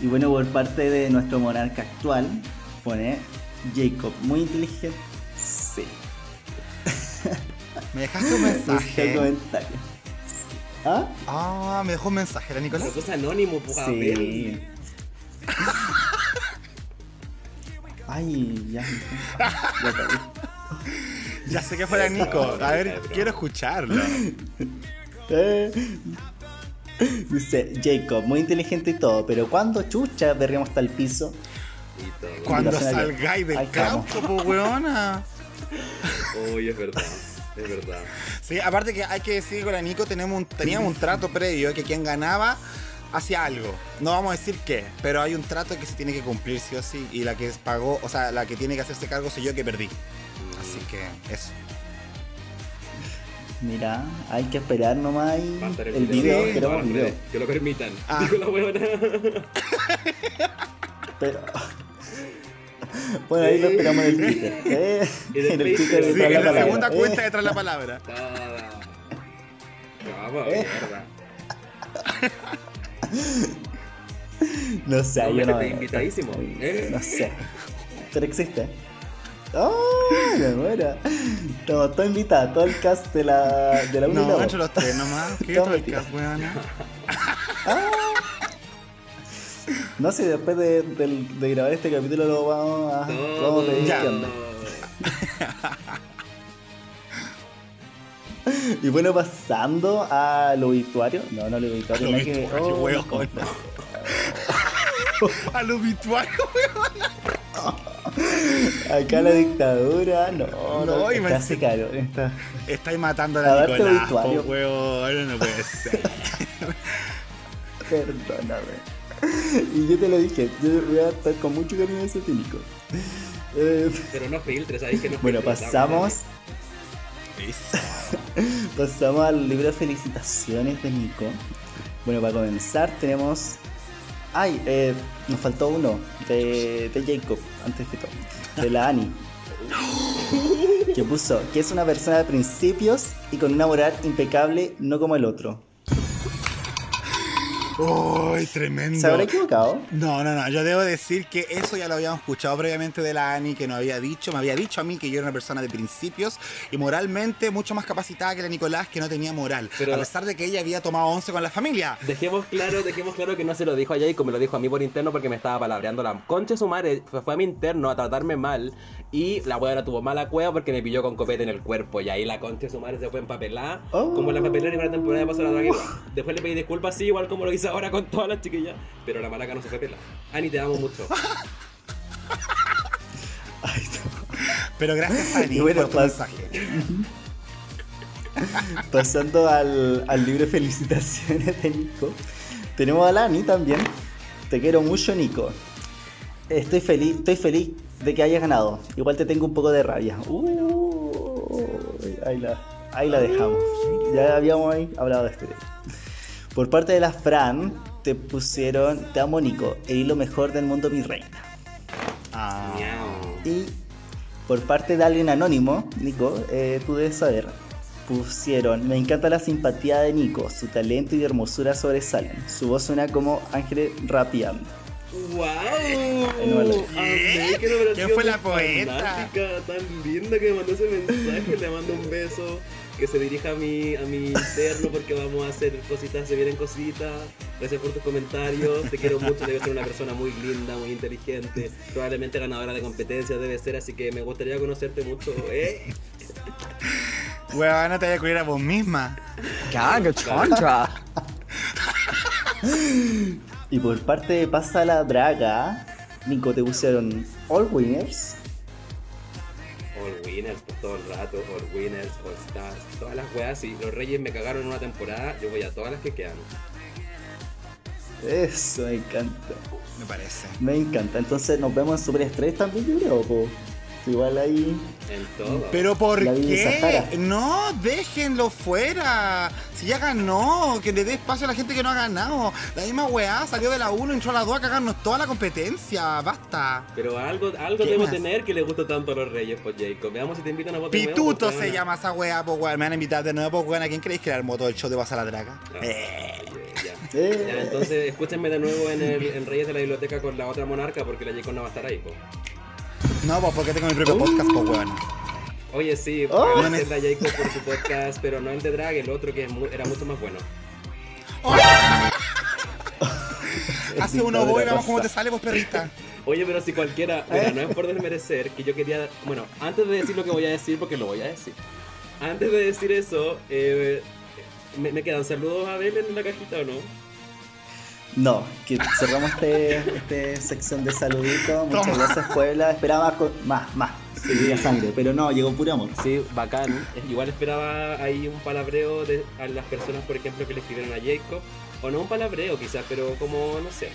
Y bueno, por parte de nuestro monarca actual, pone Jacob, muy inteligente. Sí. Me dejaste un mensaje. comentario. ¿Ah? Ah, me dejó un mensaje, ¿la Nicolás? Pero es anónimo, pues, sí. Ay, ya. Ya, ya sé que fue la Nico. A ver, quiero escucharlo. Dice Jacob, muy inteligente y todo, pero cuando chucha berriamos hasta el piso? Cuando salgáis del campo, po, weona. Uy, es verdad. Es verdad. Sí, aparte que hay que decir que con la Nico tenemos un, teníamos un trato previo que quien ganaba hacía algo. No vamos a decir qué, pero hay un trato que se tiene que cumplir sí o sí. Y la que pagó, o sea, la que tiene que hacerse cargo soy yo que perdí. Así que eso. Mira, hay que esperar nomás el, video, queremos video. Que lo permitan. Ah. Dijo la huevona. Pero. Bueno, ahí lo esperamos en el Twitter. ¿eh? En el Twitter sí, en la, la segunda cuenta ¿eh? detrás de la palabra. Vamos, ¿Eh? No sé, yo no. invitadísimo. ¿eh? No sé. Pero existe. ¡Oh! Me muero. Estamos todos invitados, todo el cast de la, de la No, hecho los tres nomás. ¿Qué todo el cast, weón? Ah. No sé, después de, de, de, grabar este capítulo lo vamos a, no, vamos a pedir qué onda. y bueno, pasando al obituario. No, no al obituario. Al obituario, que... oh, weón. al obituario, weón. Acá la dictadura, no, no, no está se caro. Está... Estáis matando a la Nicolás, po, huevón, no puede ser. Perdóname. Y yo te lo dije, yo voy a estar con mucho cariño a ese típico. Eh... Pero no filtres, ahí que no Bueno, pasamos. pasamos al libro de felicitaciones de Nico. Bueno, para comenzar tenemos Ay, eh, nos faltó uno de, de Jacob, antes que todo. De la Annie. que puso que es una persona de principios y con una moral impecable, no como el otro. ¡Uy, tremendo! ¿Se habrá equivocado? No, no, no. Yo debo decir que eso ya lo habíamos escuchado previamente de la Ani, que nos había dicho, me había dicho a mí que yo era una persona de principios y moralmente mucho más capacitada que la Nicolás, que no tenía moral. a pesar de que ella había tomado once con la familia. Dejemos claro, dejemos claro que no se lo dijo a Jacob, me lo dijo a mí por interno porque me estaba palabreando la concha su madre. Fue a mi interno a tratarme mal y la hueá tuvo mala cueva porque me pilló con copete en el cuerpo. Y ahí la concha su madre se fue empapelada. Como la papelera en la temporada pasó la Después le pedí disculpas, sí, igual como lo hice ahora con todas las chiquillas. Pero la maraca no se fue pela. Ani, te amo mucho. Pero gracias, Ani, bueno, por tu mensaje. Pasando al, al libro de felicitaciones de Nico. Tenemos a Lani también. Te quiero mucho, Nico. Estoy feliz, estoy feliz de que hayas ganado. Igual te tengo un poco de rabia. Uh, ahí, la, ahí la dejamos. Ya habíamos ahí hablado de este. Por parte de la Fran, te pusieron Te amo, Nico. Y lo mejor del mundo, mi reina. Ah. Y por parte de alguien anónimo, Nico, eh, tú debes saber. Pusieron, me encanta la simpatía de Nico, su talento y hermosura sobresalen. Su voz suena como ángeles rapeando. ¡Wow! ¿Quién fue la poeta? Tan linda que me mandó ese mensaje. Le mando un beso que se dirija a mi, a mi interno porque vamos a hacer cositas, se vienen cositas. Gracias por tus comentarios, te quiero mucho, debes ser una persona muy linda, muy inteligente, probablemente ganadora de competencias debe ser, así que me gustaría conocerte mucho. ¿eh? no te voy a cuidar a vos misma. ¡Caga, choncha! y por parte de Pasa la Braga, Nico, te pusieron All Winners All Winners por todo el rato, All Winners, All Stars, todas las weas. Si los Reyes me cagaron en una temporada, yo voy a todas las que quedan. Eso me encanta. Me parece. Me encanta. Entonces nos vemos en Super Estrés también, yo creo, Igual ahí. En todo. Pero ¿por qué? No, déjenlo fuera. Si ya ganó, que le dé espacio a la gente que no ha ganado. La misma weá salió de la 1, entró a la 2 a cagarnos toda la competencia. Basta. Pero algo, algo debo tener que le gusta tanto a los reyes, pues Jacob. Veamos si te invitan a votar. Pituto se llama esa weá, pues weá. Me van a invitar de nuevo, pues weón. ¿A quién creéis que era el moto del show de Pasa la Draga? Ah, eh. ya. entonces escúchenme de nuevo en, el, en Reyes de la Biblioteca con la otra monarca porque la Jacob no va a estar ahí, pues. No, pues porque tengo mi propio podcast, pues weón. Oye, sí, oh. a hacer la Jacob por su podcast, pero no el de Drag, el otro que era mucho más bueno. Hace uno voy, vamos cómo te sale, vos perrita. Oye, pero si cualquiera, mira, no es por desmerecer, que yo quería, bueno, antes de decir lo que voy a decir, porque lo voy a decir. Antes de decir eso, eh, ¿me, quedan saludos a Abel en la cajita o no? No, que cerramos este, este sección de saluditos. Muchas gracias, Puebla. Esperaba más, más. Sí. sangre, pero no, llegó puro amor. Sí, bacán. Igual esperaba ahí un palabreo de, a las personas, por ejemplo, que le escribieron a Jacob. O no un palabreo quizás, pero como, no sé.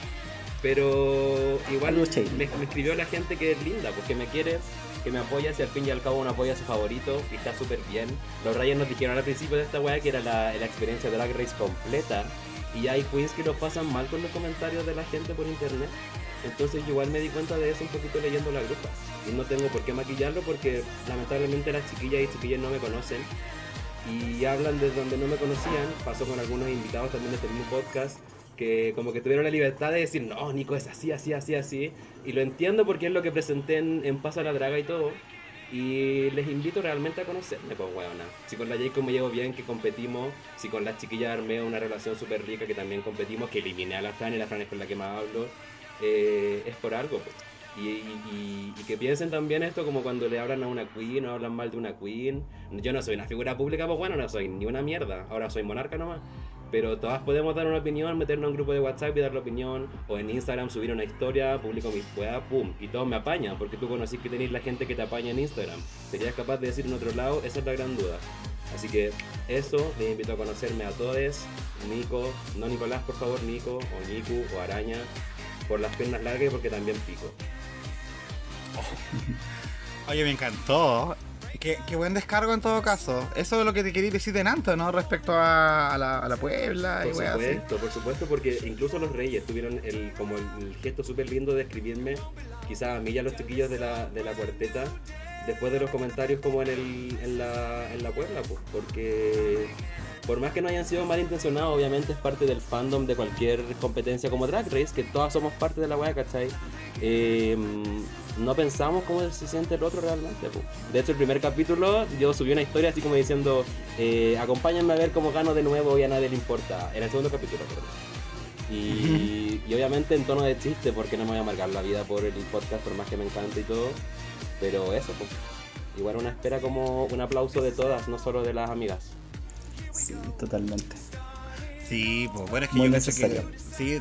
Pero igual me, me, escribió la gente que es linda, porque me quiere, que me apoya, si al fin y al cabo uno apoya a su favorito y está súper bien. Los Reyes nos dijeron al principio de esta weá que era la, la experiencia Drag Race completa y hay queens que lo pasan mal con los comentarios de la gente por internet. Entonces igual me di cuenta de eso un poquito leyendo la grupa. Y no tengo por qué maquillarlo porque lamentablemente las chiquillas y chiquillas no me conocen. Y hablan desde donde no me conocían. Pasó con algunos invitados también de este mismo podcast que como que tuvieron la libertad de decir, no, Nico es así, así, así, así. Y lo entiendo porque es lo que presenté en, en Paso la Draga y todo. Y les invito realmente a conocerme, pues weona. Si con la Jacob me llevo bien, que competimos. Si con las chiquillas armé una relación súper rica, que también competimos. Que eliminé a la Fran y la Fran es con la que más hablo. Eh, es por algo, pues. Y, que piensen también esto como cuando le hablan a una queen o hablan mal de una queen. Yo no soy una figura pública, pues bueno, no soy ni una mierda. Ahora soy monarca nomás. Pero todas podemos dar una opinión, meternos en un grupo de WhatsApp y dar la opinión. O en Instagram subir una historia, publico mi weá, pum. Y todos me apañan, porque tú conocís que tenéis la gente que te apaña en Instagram. ¿Serías capaz de decir en otro lado? Esa es la gran duda. Así que eso, les invito a conocerme a todos. Nico, no Nicolás, por favor, Nico, o Niku, o Araña. Por las piernas largas porque también pico. Oye, me encantó. Qué, buen descargo en todo caso. Eso es lo que te quería decir de Nanto, ¿no? Respecto a, la, Puebla por supuesto, Por supuesto, porque incluso los reyes tuvieron el, como el, gesto súper lindo de escribirme, quizás a mí y a los chiquillos de la, de la cuarteta, después de los comentarios como en, el, en, la, en la Puebla, pues, porque por más que no hayan sido malintencionados, obviamente es parte del fandom de cualquier competencia como Drag Race, que todas somos parte de la weá, ¿cachai? Eh, no pensamos cómo se siente el otro realmente. De hecho, el primer capítulo yo subí una historia así como diciendo, eh, acompáñenme a ver cómo gano de nuevo y a nadie le importa. En el segundo capítulo, Y, obviamente en tono de chiste, porque no me voy a amargar la vida por el podcast, por más que me encante y todo. Pero eso, pues. Igual una espera como un aplauso de todas, no solo de las amigas. Sí, totalmente. Sí, pues bueno, es que Muy necesario.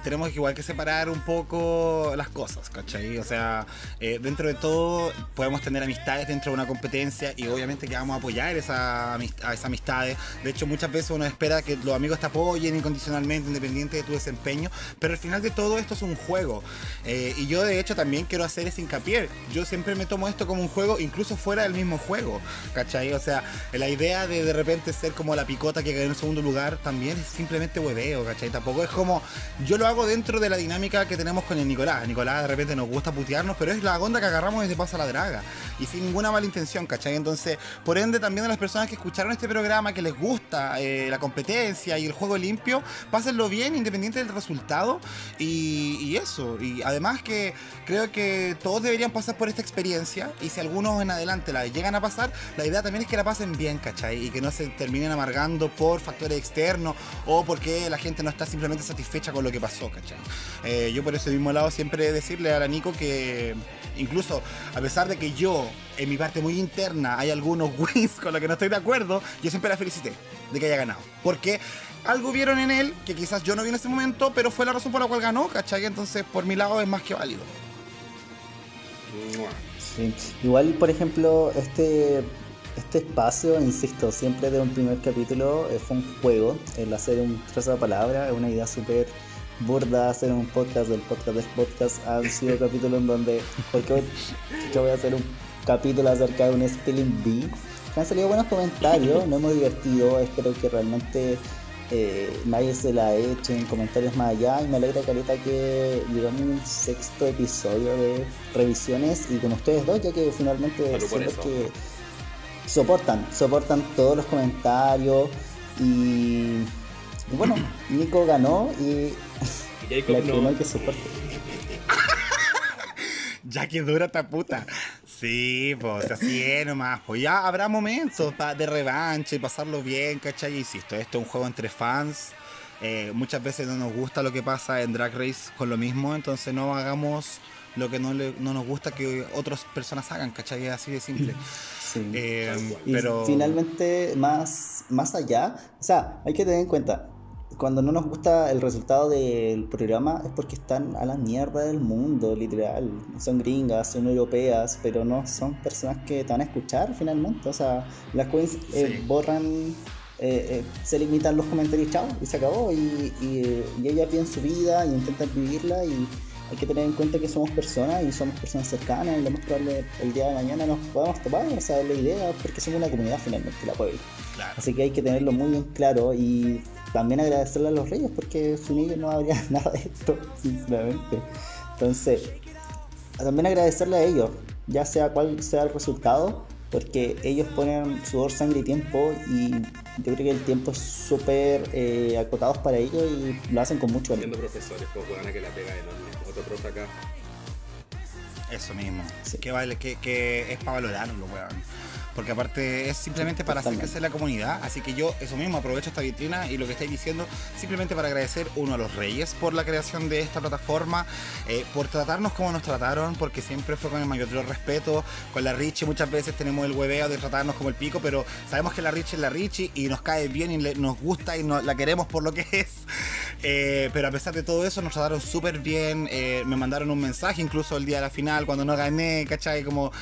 Tenemos igual que separar un poco las cosas, ¿cachai? O sea, eh, dentro de todo podemos tener amistades dentro de una competencia y obviamente que vamos a apoyar a esas amistades. De hecho, muchas veces uno espera que los amigos te apoyen incondicionalmente, independiente de tu desempeño, pero al final de todo esto es un juego. Eh, y yo de hecho también quiero hacer ese hincapié. Yo siempre me tomo esto como un juego, incluso fuera del mismo juego, ¿cachai? O sea, la idea de de repente ser como la picota que quedó en segundo lugar también es simplemente hueveo, ¿cachai? Tampoco es como. Yo lo hago dentro de la dinámica que tenemos con el Nicolás. Nicolás de repente nos gusta putearnos, pero es la onda que agarramos desde Pasa la Draga. Y sin ninguna mala intención, ¿cachai? Entonces, por ende, también a las personas que escucharon este programa, que les gusta eh, la competencia y el juego limpio, pásenlo bien, independiente del resultado. Y, eso. Y además que creo que todos deberían pasar por esta experiencia. Y si algunos en adelante la llegan a pasar, la idea también es que la pasen bien, ¿cachai? Y que no se terminen amargando por factores externos o porque la gente no está simplemente satisfecha con lo que pasó, ¿cachai? Eh, yo por ese mismo lado siempre decirle a la Nico que incluso a pesar de que yo en mi parte muy interna hay algunos wins con los que no estoy de acuerdo, yo siempre la felicité de que haya ganado. Porque algo vieron en él que quizás yo no vi en ese momento, pero fue la razón por la cual ganó, ¿cachai? Entonces por mi lado es más que válido. Igual, por ejemplo, este este espacio, insisto, siempre de un primer capítulo eh, fue un juego, el hacer un trazo de palabra, es una idea súper burda hacer un podcast del podcast del podcast. Han sido capítulos en donde. Porque yo voy a hacer un capítulo acerca de un Spelling Bee. Me han salido buenos comentarios, no hemos divertido. Espero que realmente eh, nadie se la eche en comentarios más allá. Y me alegra, Carita, que llegamos un sexto episodio de revisiones y con ustedes dos, ya que finalmente son los que soportan, soportan todos los comentarios. Y, bueno, Nico ganó y, la no. que soporte. ya que dura esta puta. Sí, pues así es nomás. Pues ya habrá momentos de revancha y pasarlo bien, ¿cachai? Insisto, esto es un juego entre fans. Eh, muchas veces no nos gusta lo que pasa en Drag Race con lo mismo, entonces no hagamos lo que no, no nos gusta que otras personas hagan, ¿cachai? así de simple. Sí. Eh, pero... finalmente, más, más allá, o sea, hay que tener en cuenta, cuando no nos gusta el resultado del programa es porque están a la mierda del mundo, literal. Son gringas, son europeas, pero no son personas que te van a escuchar finalmente. O sea, las queens eh, borran, eh, eh, se limitan los comentarios, chao, y se acabó. Y, y, y ellas viven su vida y intentan vivirla y hay que tener en cuenta que somos personas y somos personas cercanas y lo más probable el día de mañana nos podamos tomar, o sea, la idea, porque somos una comunidad finalmente, la pueblo. Así que hay que tenerlo muy bien claro y también agradecerle a los reyes porque sin ellos no habría nada de esto, sinceramente. Entonces, también agradecerle a ellos, ya sea cual sea el resultado, porque ellos ponen sudor, sangre y tiempo y yo creo que el tiempo es súper eh, acotado para ellos y lo hacen con mucho amor. profesores, pues, que la pega enorme. Otro profe acá. Eso mismo. Que, vale, que, que es para valorarlo, weón porque aparte es simplemente para hacer crecer la comunidad. Así que yo, eso mismo, aprovecho esta vitrina y lo que estáis diciendo, simplemente para agradecer, uno, a los Reyes por la creación de esta plataforma, eh, por tratarnos como nos trataron, porque siempre fue con el mayor respeto. Con la Richie muchas veces tenemos el hueveo de tratarnos como el pico, pero sabemos que la Richie es la Richie y nos cae bien y nos gusta y la queremos por lo que es. Eh, pero a pesar de todo eso, nos trataron súper bien. Eh, me mandaron un mensaje incluso el día de la final, cuando no gané, ¿cachai? Como,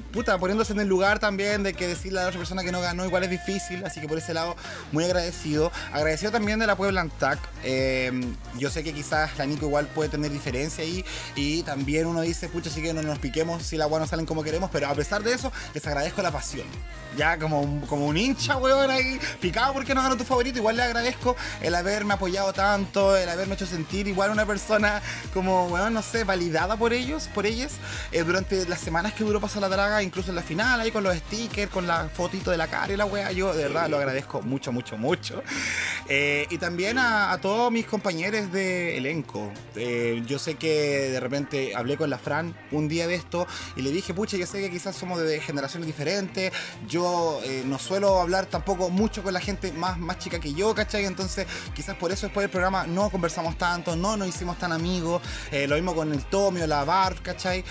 puta, poniéndose en el lugar también de que decirle a la otra persona que no ganó igual es difícil, así que por ese lado muy agradecido. Agradecido también de la Puebla Antac. Eh, yo sé que quizás la Nico igual puede tener diferencia ahí y también uno dice, pucha, sí que no nos piquemos si las no salen como queremos, pero a pesar de eso les agradezco la pasión. Ya como un, como un hincha, weón, ahí picado porque no ganó tu favorito, igual le agradezco el haberme apoyado tanto, el haberme hecho sentir igual una persona como, weón, no sé, validada por ellos, por ellas, eh, durante las semanas que duró Pasar la Incluso en la final, ahí con los stickers con la fotito de la cara y la wea. Yo de verdad lo agradezco mucho, mucho, mucho. Eh, y también a, todos mis compañeros de elenco. Eh, yo sé que de repente hablé con la Fran un día de esto y le dije, pucha, yo sé que quizás somos de generaciones diferentes. Yo eh, no suelo hablar tampoco mucho con la gente más, más chica que yo, ¿cachai? Entonces, quizás por eso después del programa no conversamos tanto, no nos hicimos tan amigos. lo mismo con el Tomio, la Barb, ¿cachai?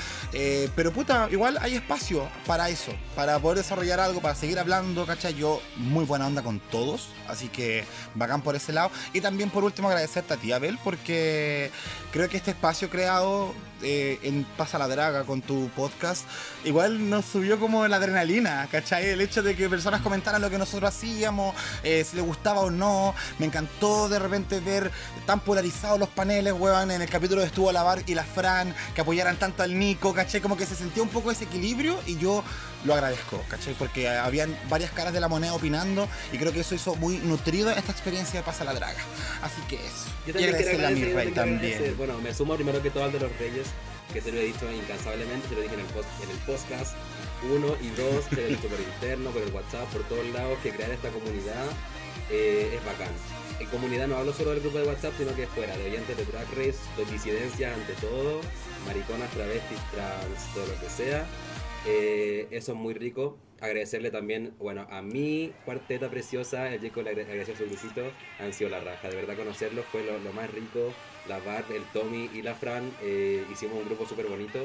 pero puta, igual hay espacio para eso, para poder desarrollar algo, para seguir hablando, ¿cachai? Yo muy buena onda con todos, así que bacán por ese lado. Y también por último agradecerte a ti, Abel, porque creo que este espacio creado eh, en Pasa la Draga con tu podcast, igual nos subió como la adrenalina, ¿cachai? El hecho de que personas comentaran lo que nosotros hacíamos, eh, si les gustaba o no. Me encantó de repente ver tan polarizados los paneles, weón. En el capítulo estuvo la Bar y la Fran, que apoyaran tanto al Nico, ¿cachai? Como que se sentía un poco ese equilibrio y yo lo agradezco, ¿cachai? Porque habían varias caras de la moneda opinando y creo que eso hizo muy nutrido esta experiencia de Pasa la Draga. Así que eso. Yo también quiero agradecer, también. Bueno, me sumo primero que todo al de los Reyes, que se lo he dicho incansablemente, se lo dije en el, post, en el podcast. Uno y dos, se lo he dicho por interno, por el WhatsApp, por todos lados, que crear esta comunidad eh, es bacán. En comunidad no hablo solo del grupo de WhatsApp, sino que fuera, de oyentes de Drag Race, de disidencias ante todo, mariconas, travestis, trans, todo lo que sea eh, eso es muy rico. Agradecerle también, bueno, a mi cuarteta preciosa, el Jacob le agradeció su visito, han sido la raja. De verdad conocerlos fue lo, más rico. La Bart, el Tommy y la Fran eh, hicimos un grupo súper bonito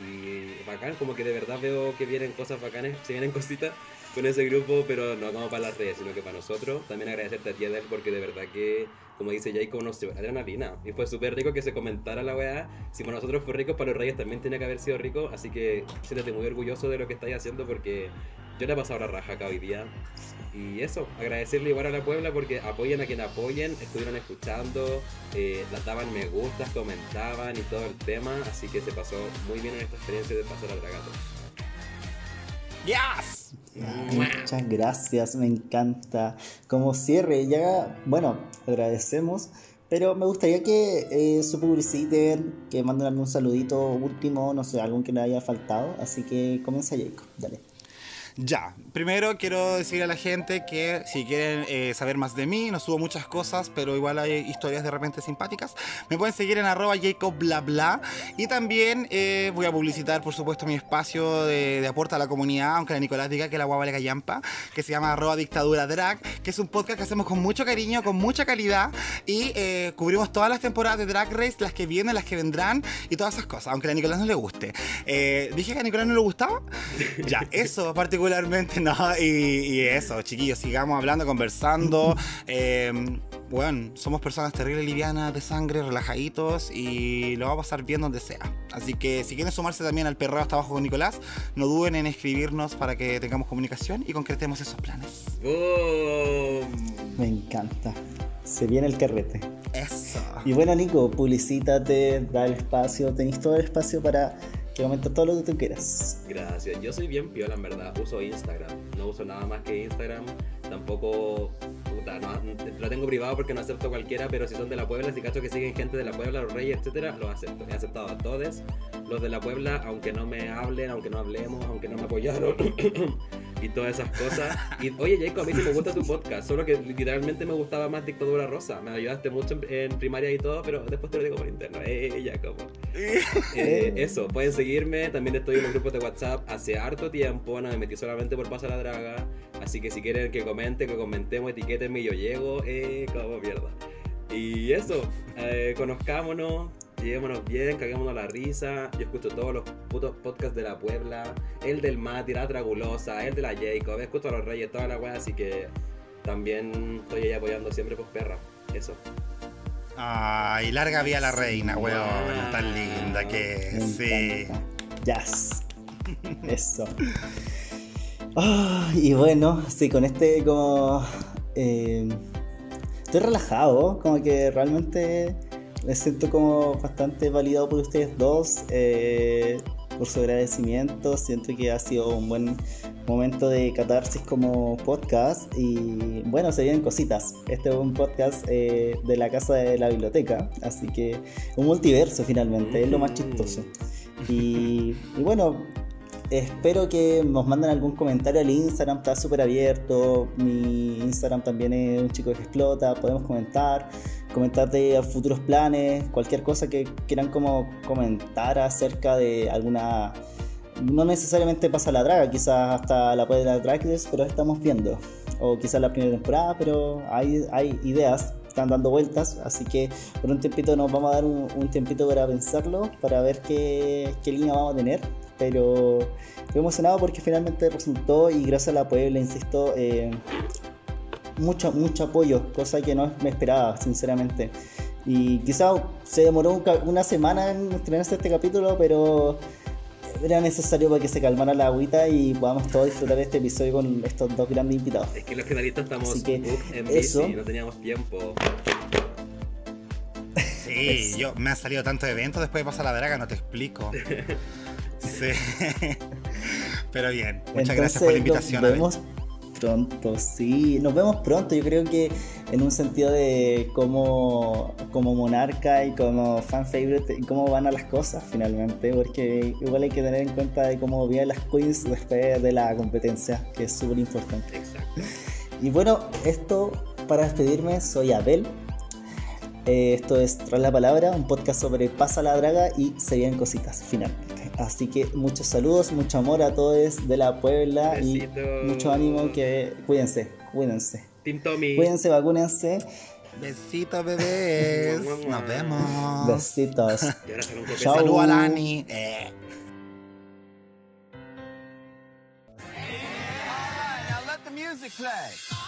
y bacán, como que de verdad veo que vienen cosas bacanes, se vienen cositas con ese grupo, pero no como para las redes, sino que para nosotros. También agradecerte a ti, Adel, porque de verdad que como dice nos dio adrenalina. Y fue súper rico que se comentara la weá. Si para nosotros fue rico, para los Reyes también tenía que haber sido rico. Así que siéntete muy orgulloso de lo que estáis haciendo porque yo le he pasado la raja acá hoy día. Y eso, agradecerle igual a la Puebla porque apoyan a quien apoyen, estuvieron escuchando, eh, daban me gustas, comentaban y todo el tema, así que se pasó muy bien en esta experiencia de pasar al Dragato. ¡Yes! Muchas gracias, me encanta. Como cierre, ya, bueno, agradecemos, pero me gustaría que eh, su publiciten, que manden algún saludito último, no sé, algún que le haya faltado, así que comienza Jacob, dale. Ya, primero quiero decir a la gente que si quieren eh, saber más de mí, no subo muchas cosas, pero igual hay historias de repente simpáticas, me pueden seguir en arroba Jacob bla bla y también eh, voy a publicitar por supuesto mi espacio de, aporte a la comunidad, aunque la Nicolás diga que la guava le callampa, que se llama arroba dictadura drag, que es un podcast que hacemos con mucho cariño, con mucha calidad y eh, cubrimos todas las temporadas de Drag Race, las que vienen, las que vendrán y todas esas cosas, aunque a Nicolás no le guste. Dije que a Nicolás no le gustaba. ya, eso particular particularmente no. Y, eso, chiquillos, sigamos hablando, conversando. bueno, em, somos personas terribles, livianas, de sangre, relajaditos y lo vamos a pasar bien donde sea. Así que si quieren sumarse también al perreo hasta abajo con Nicolás, no duden en escribirnos para que tengamos comunicación y concretemos esos planes. Me encanta. Se viene el carrete. Eso. Y bueno, Nico, publicítate, da el espacio, tenéis todo el espacio para que comentes todo lo que tú quieras. Gracias. Yo soy bien piola, en verdad. Uso Instagram. No uso nada más que Instagram. Tampoco. Puta, no, lo tengo privado porque no acepto cualquiera, pero si son de la Puebla, si cacho que siguen gente de la Puebla, los Reyes, etcétera, los acepto. He aceptado a todos los de la Puebla, aunque no me hablen, aunque no hablemos, aunque no me apoyaron. y todas esas cosas. Y oye, Jacob, a mí sí me gusta tu podcast, solo que literalmente me gustaba más Dictadura Rosa. Me ayudaste mucho en, primaria y todo, pero después te lo digo por interno. Eh, Jacob. Eh, eso, pueden seguirme. También estoy en los grupos de WhatsApp hace harto tiempo. No me metí solamente por Pasa la Draga. Así que si quieren que comente, que comentemos, etiquétenme y yo llego. Eh, como mierda. Y eso, eh, conozcámonos, llevémonos bien, caguémonos la risa. Yo escucho todos los putos podcasts de la Puebla, el del Mati, la Dragulosa, el de la Jacob, escucho a los Reyes, toda la weá, así que también estoy ahí apoyando siempre, pues perra. Eso. Ay, larga vía la reina, weón, tan linda que. Sí. Yes. Eso. y bueno, sí, con este como... Eh, estoy relajado, como que realmente me siento como bastante validado por ustedes dos, eh, por su agradecimiento. Siento que ha sido un buen momento de catarsis como podcast y bueno, se vienen cositas. Este es un podcast eh, de la casa de la biblioteca, así que un multiverso finalmente, es lo más chistoso. Y, y bueno, espero que nos manden algún comentario al Instagram, está súper abierto. Mi Instagram también es un chico que explota, podemos comentar, comentar de futuros planes, cualquier cosa que quieran como comentar acerca de alguna. No necesariamente pasa la draga, quizás hasta la puede de la Dragles, pero estamos viendo. O quizás la primera temporada, pero hay, hay ideas están dando vueltas, así que por un tiempito nos vamos a dar un, tiempito para pensarlo, para ver qué, qué, línea vamos a tener, pero estoy emocionado porque finalmente resultó y gracias a la Puebla, insisto, eh, mucho, mucho apoyo, cosa que no me esperaba, sinceramente. Y quizás se demoró una semana en estrenarse este capítulo, pero era necesario para que se calmara la agüita y podamos todos disfrutar este episodio con estos dos grandes invitados. Es que los finalistas estamos en eso, no teníamos tiempo. Sí, yo me ha salido tanto evento después de pasar la draga, no te explico. Sí. Pero bien, muchas gracias por la invitación. Nos vemos pronto, sí. Nos vemos pronto. Yo creo que en un sentido de cómo, como monarca y como fan favorite, cómo van a las cosas finalmente, porque igual hay que tener en cuenta de cómo vienen las queens después de la competencia, que es súper importante. Exacto. Y bueno, esto para despedirme, soy Abel. Eh, esto es Tras la Palabra, un podcast sobre Pasa la Draga y se vienen cositas finalmente. Así que muchos saludos, mucho amor a todos de la Puebla y mucho ánimo que cuídense, cuídense. Team Tommy. Cuídense, vacúnense. Besitos, bebés. Nos vemos. Besitos. Chao. Saludos a Lani. Eh. Music play.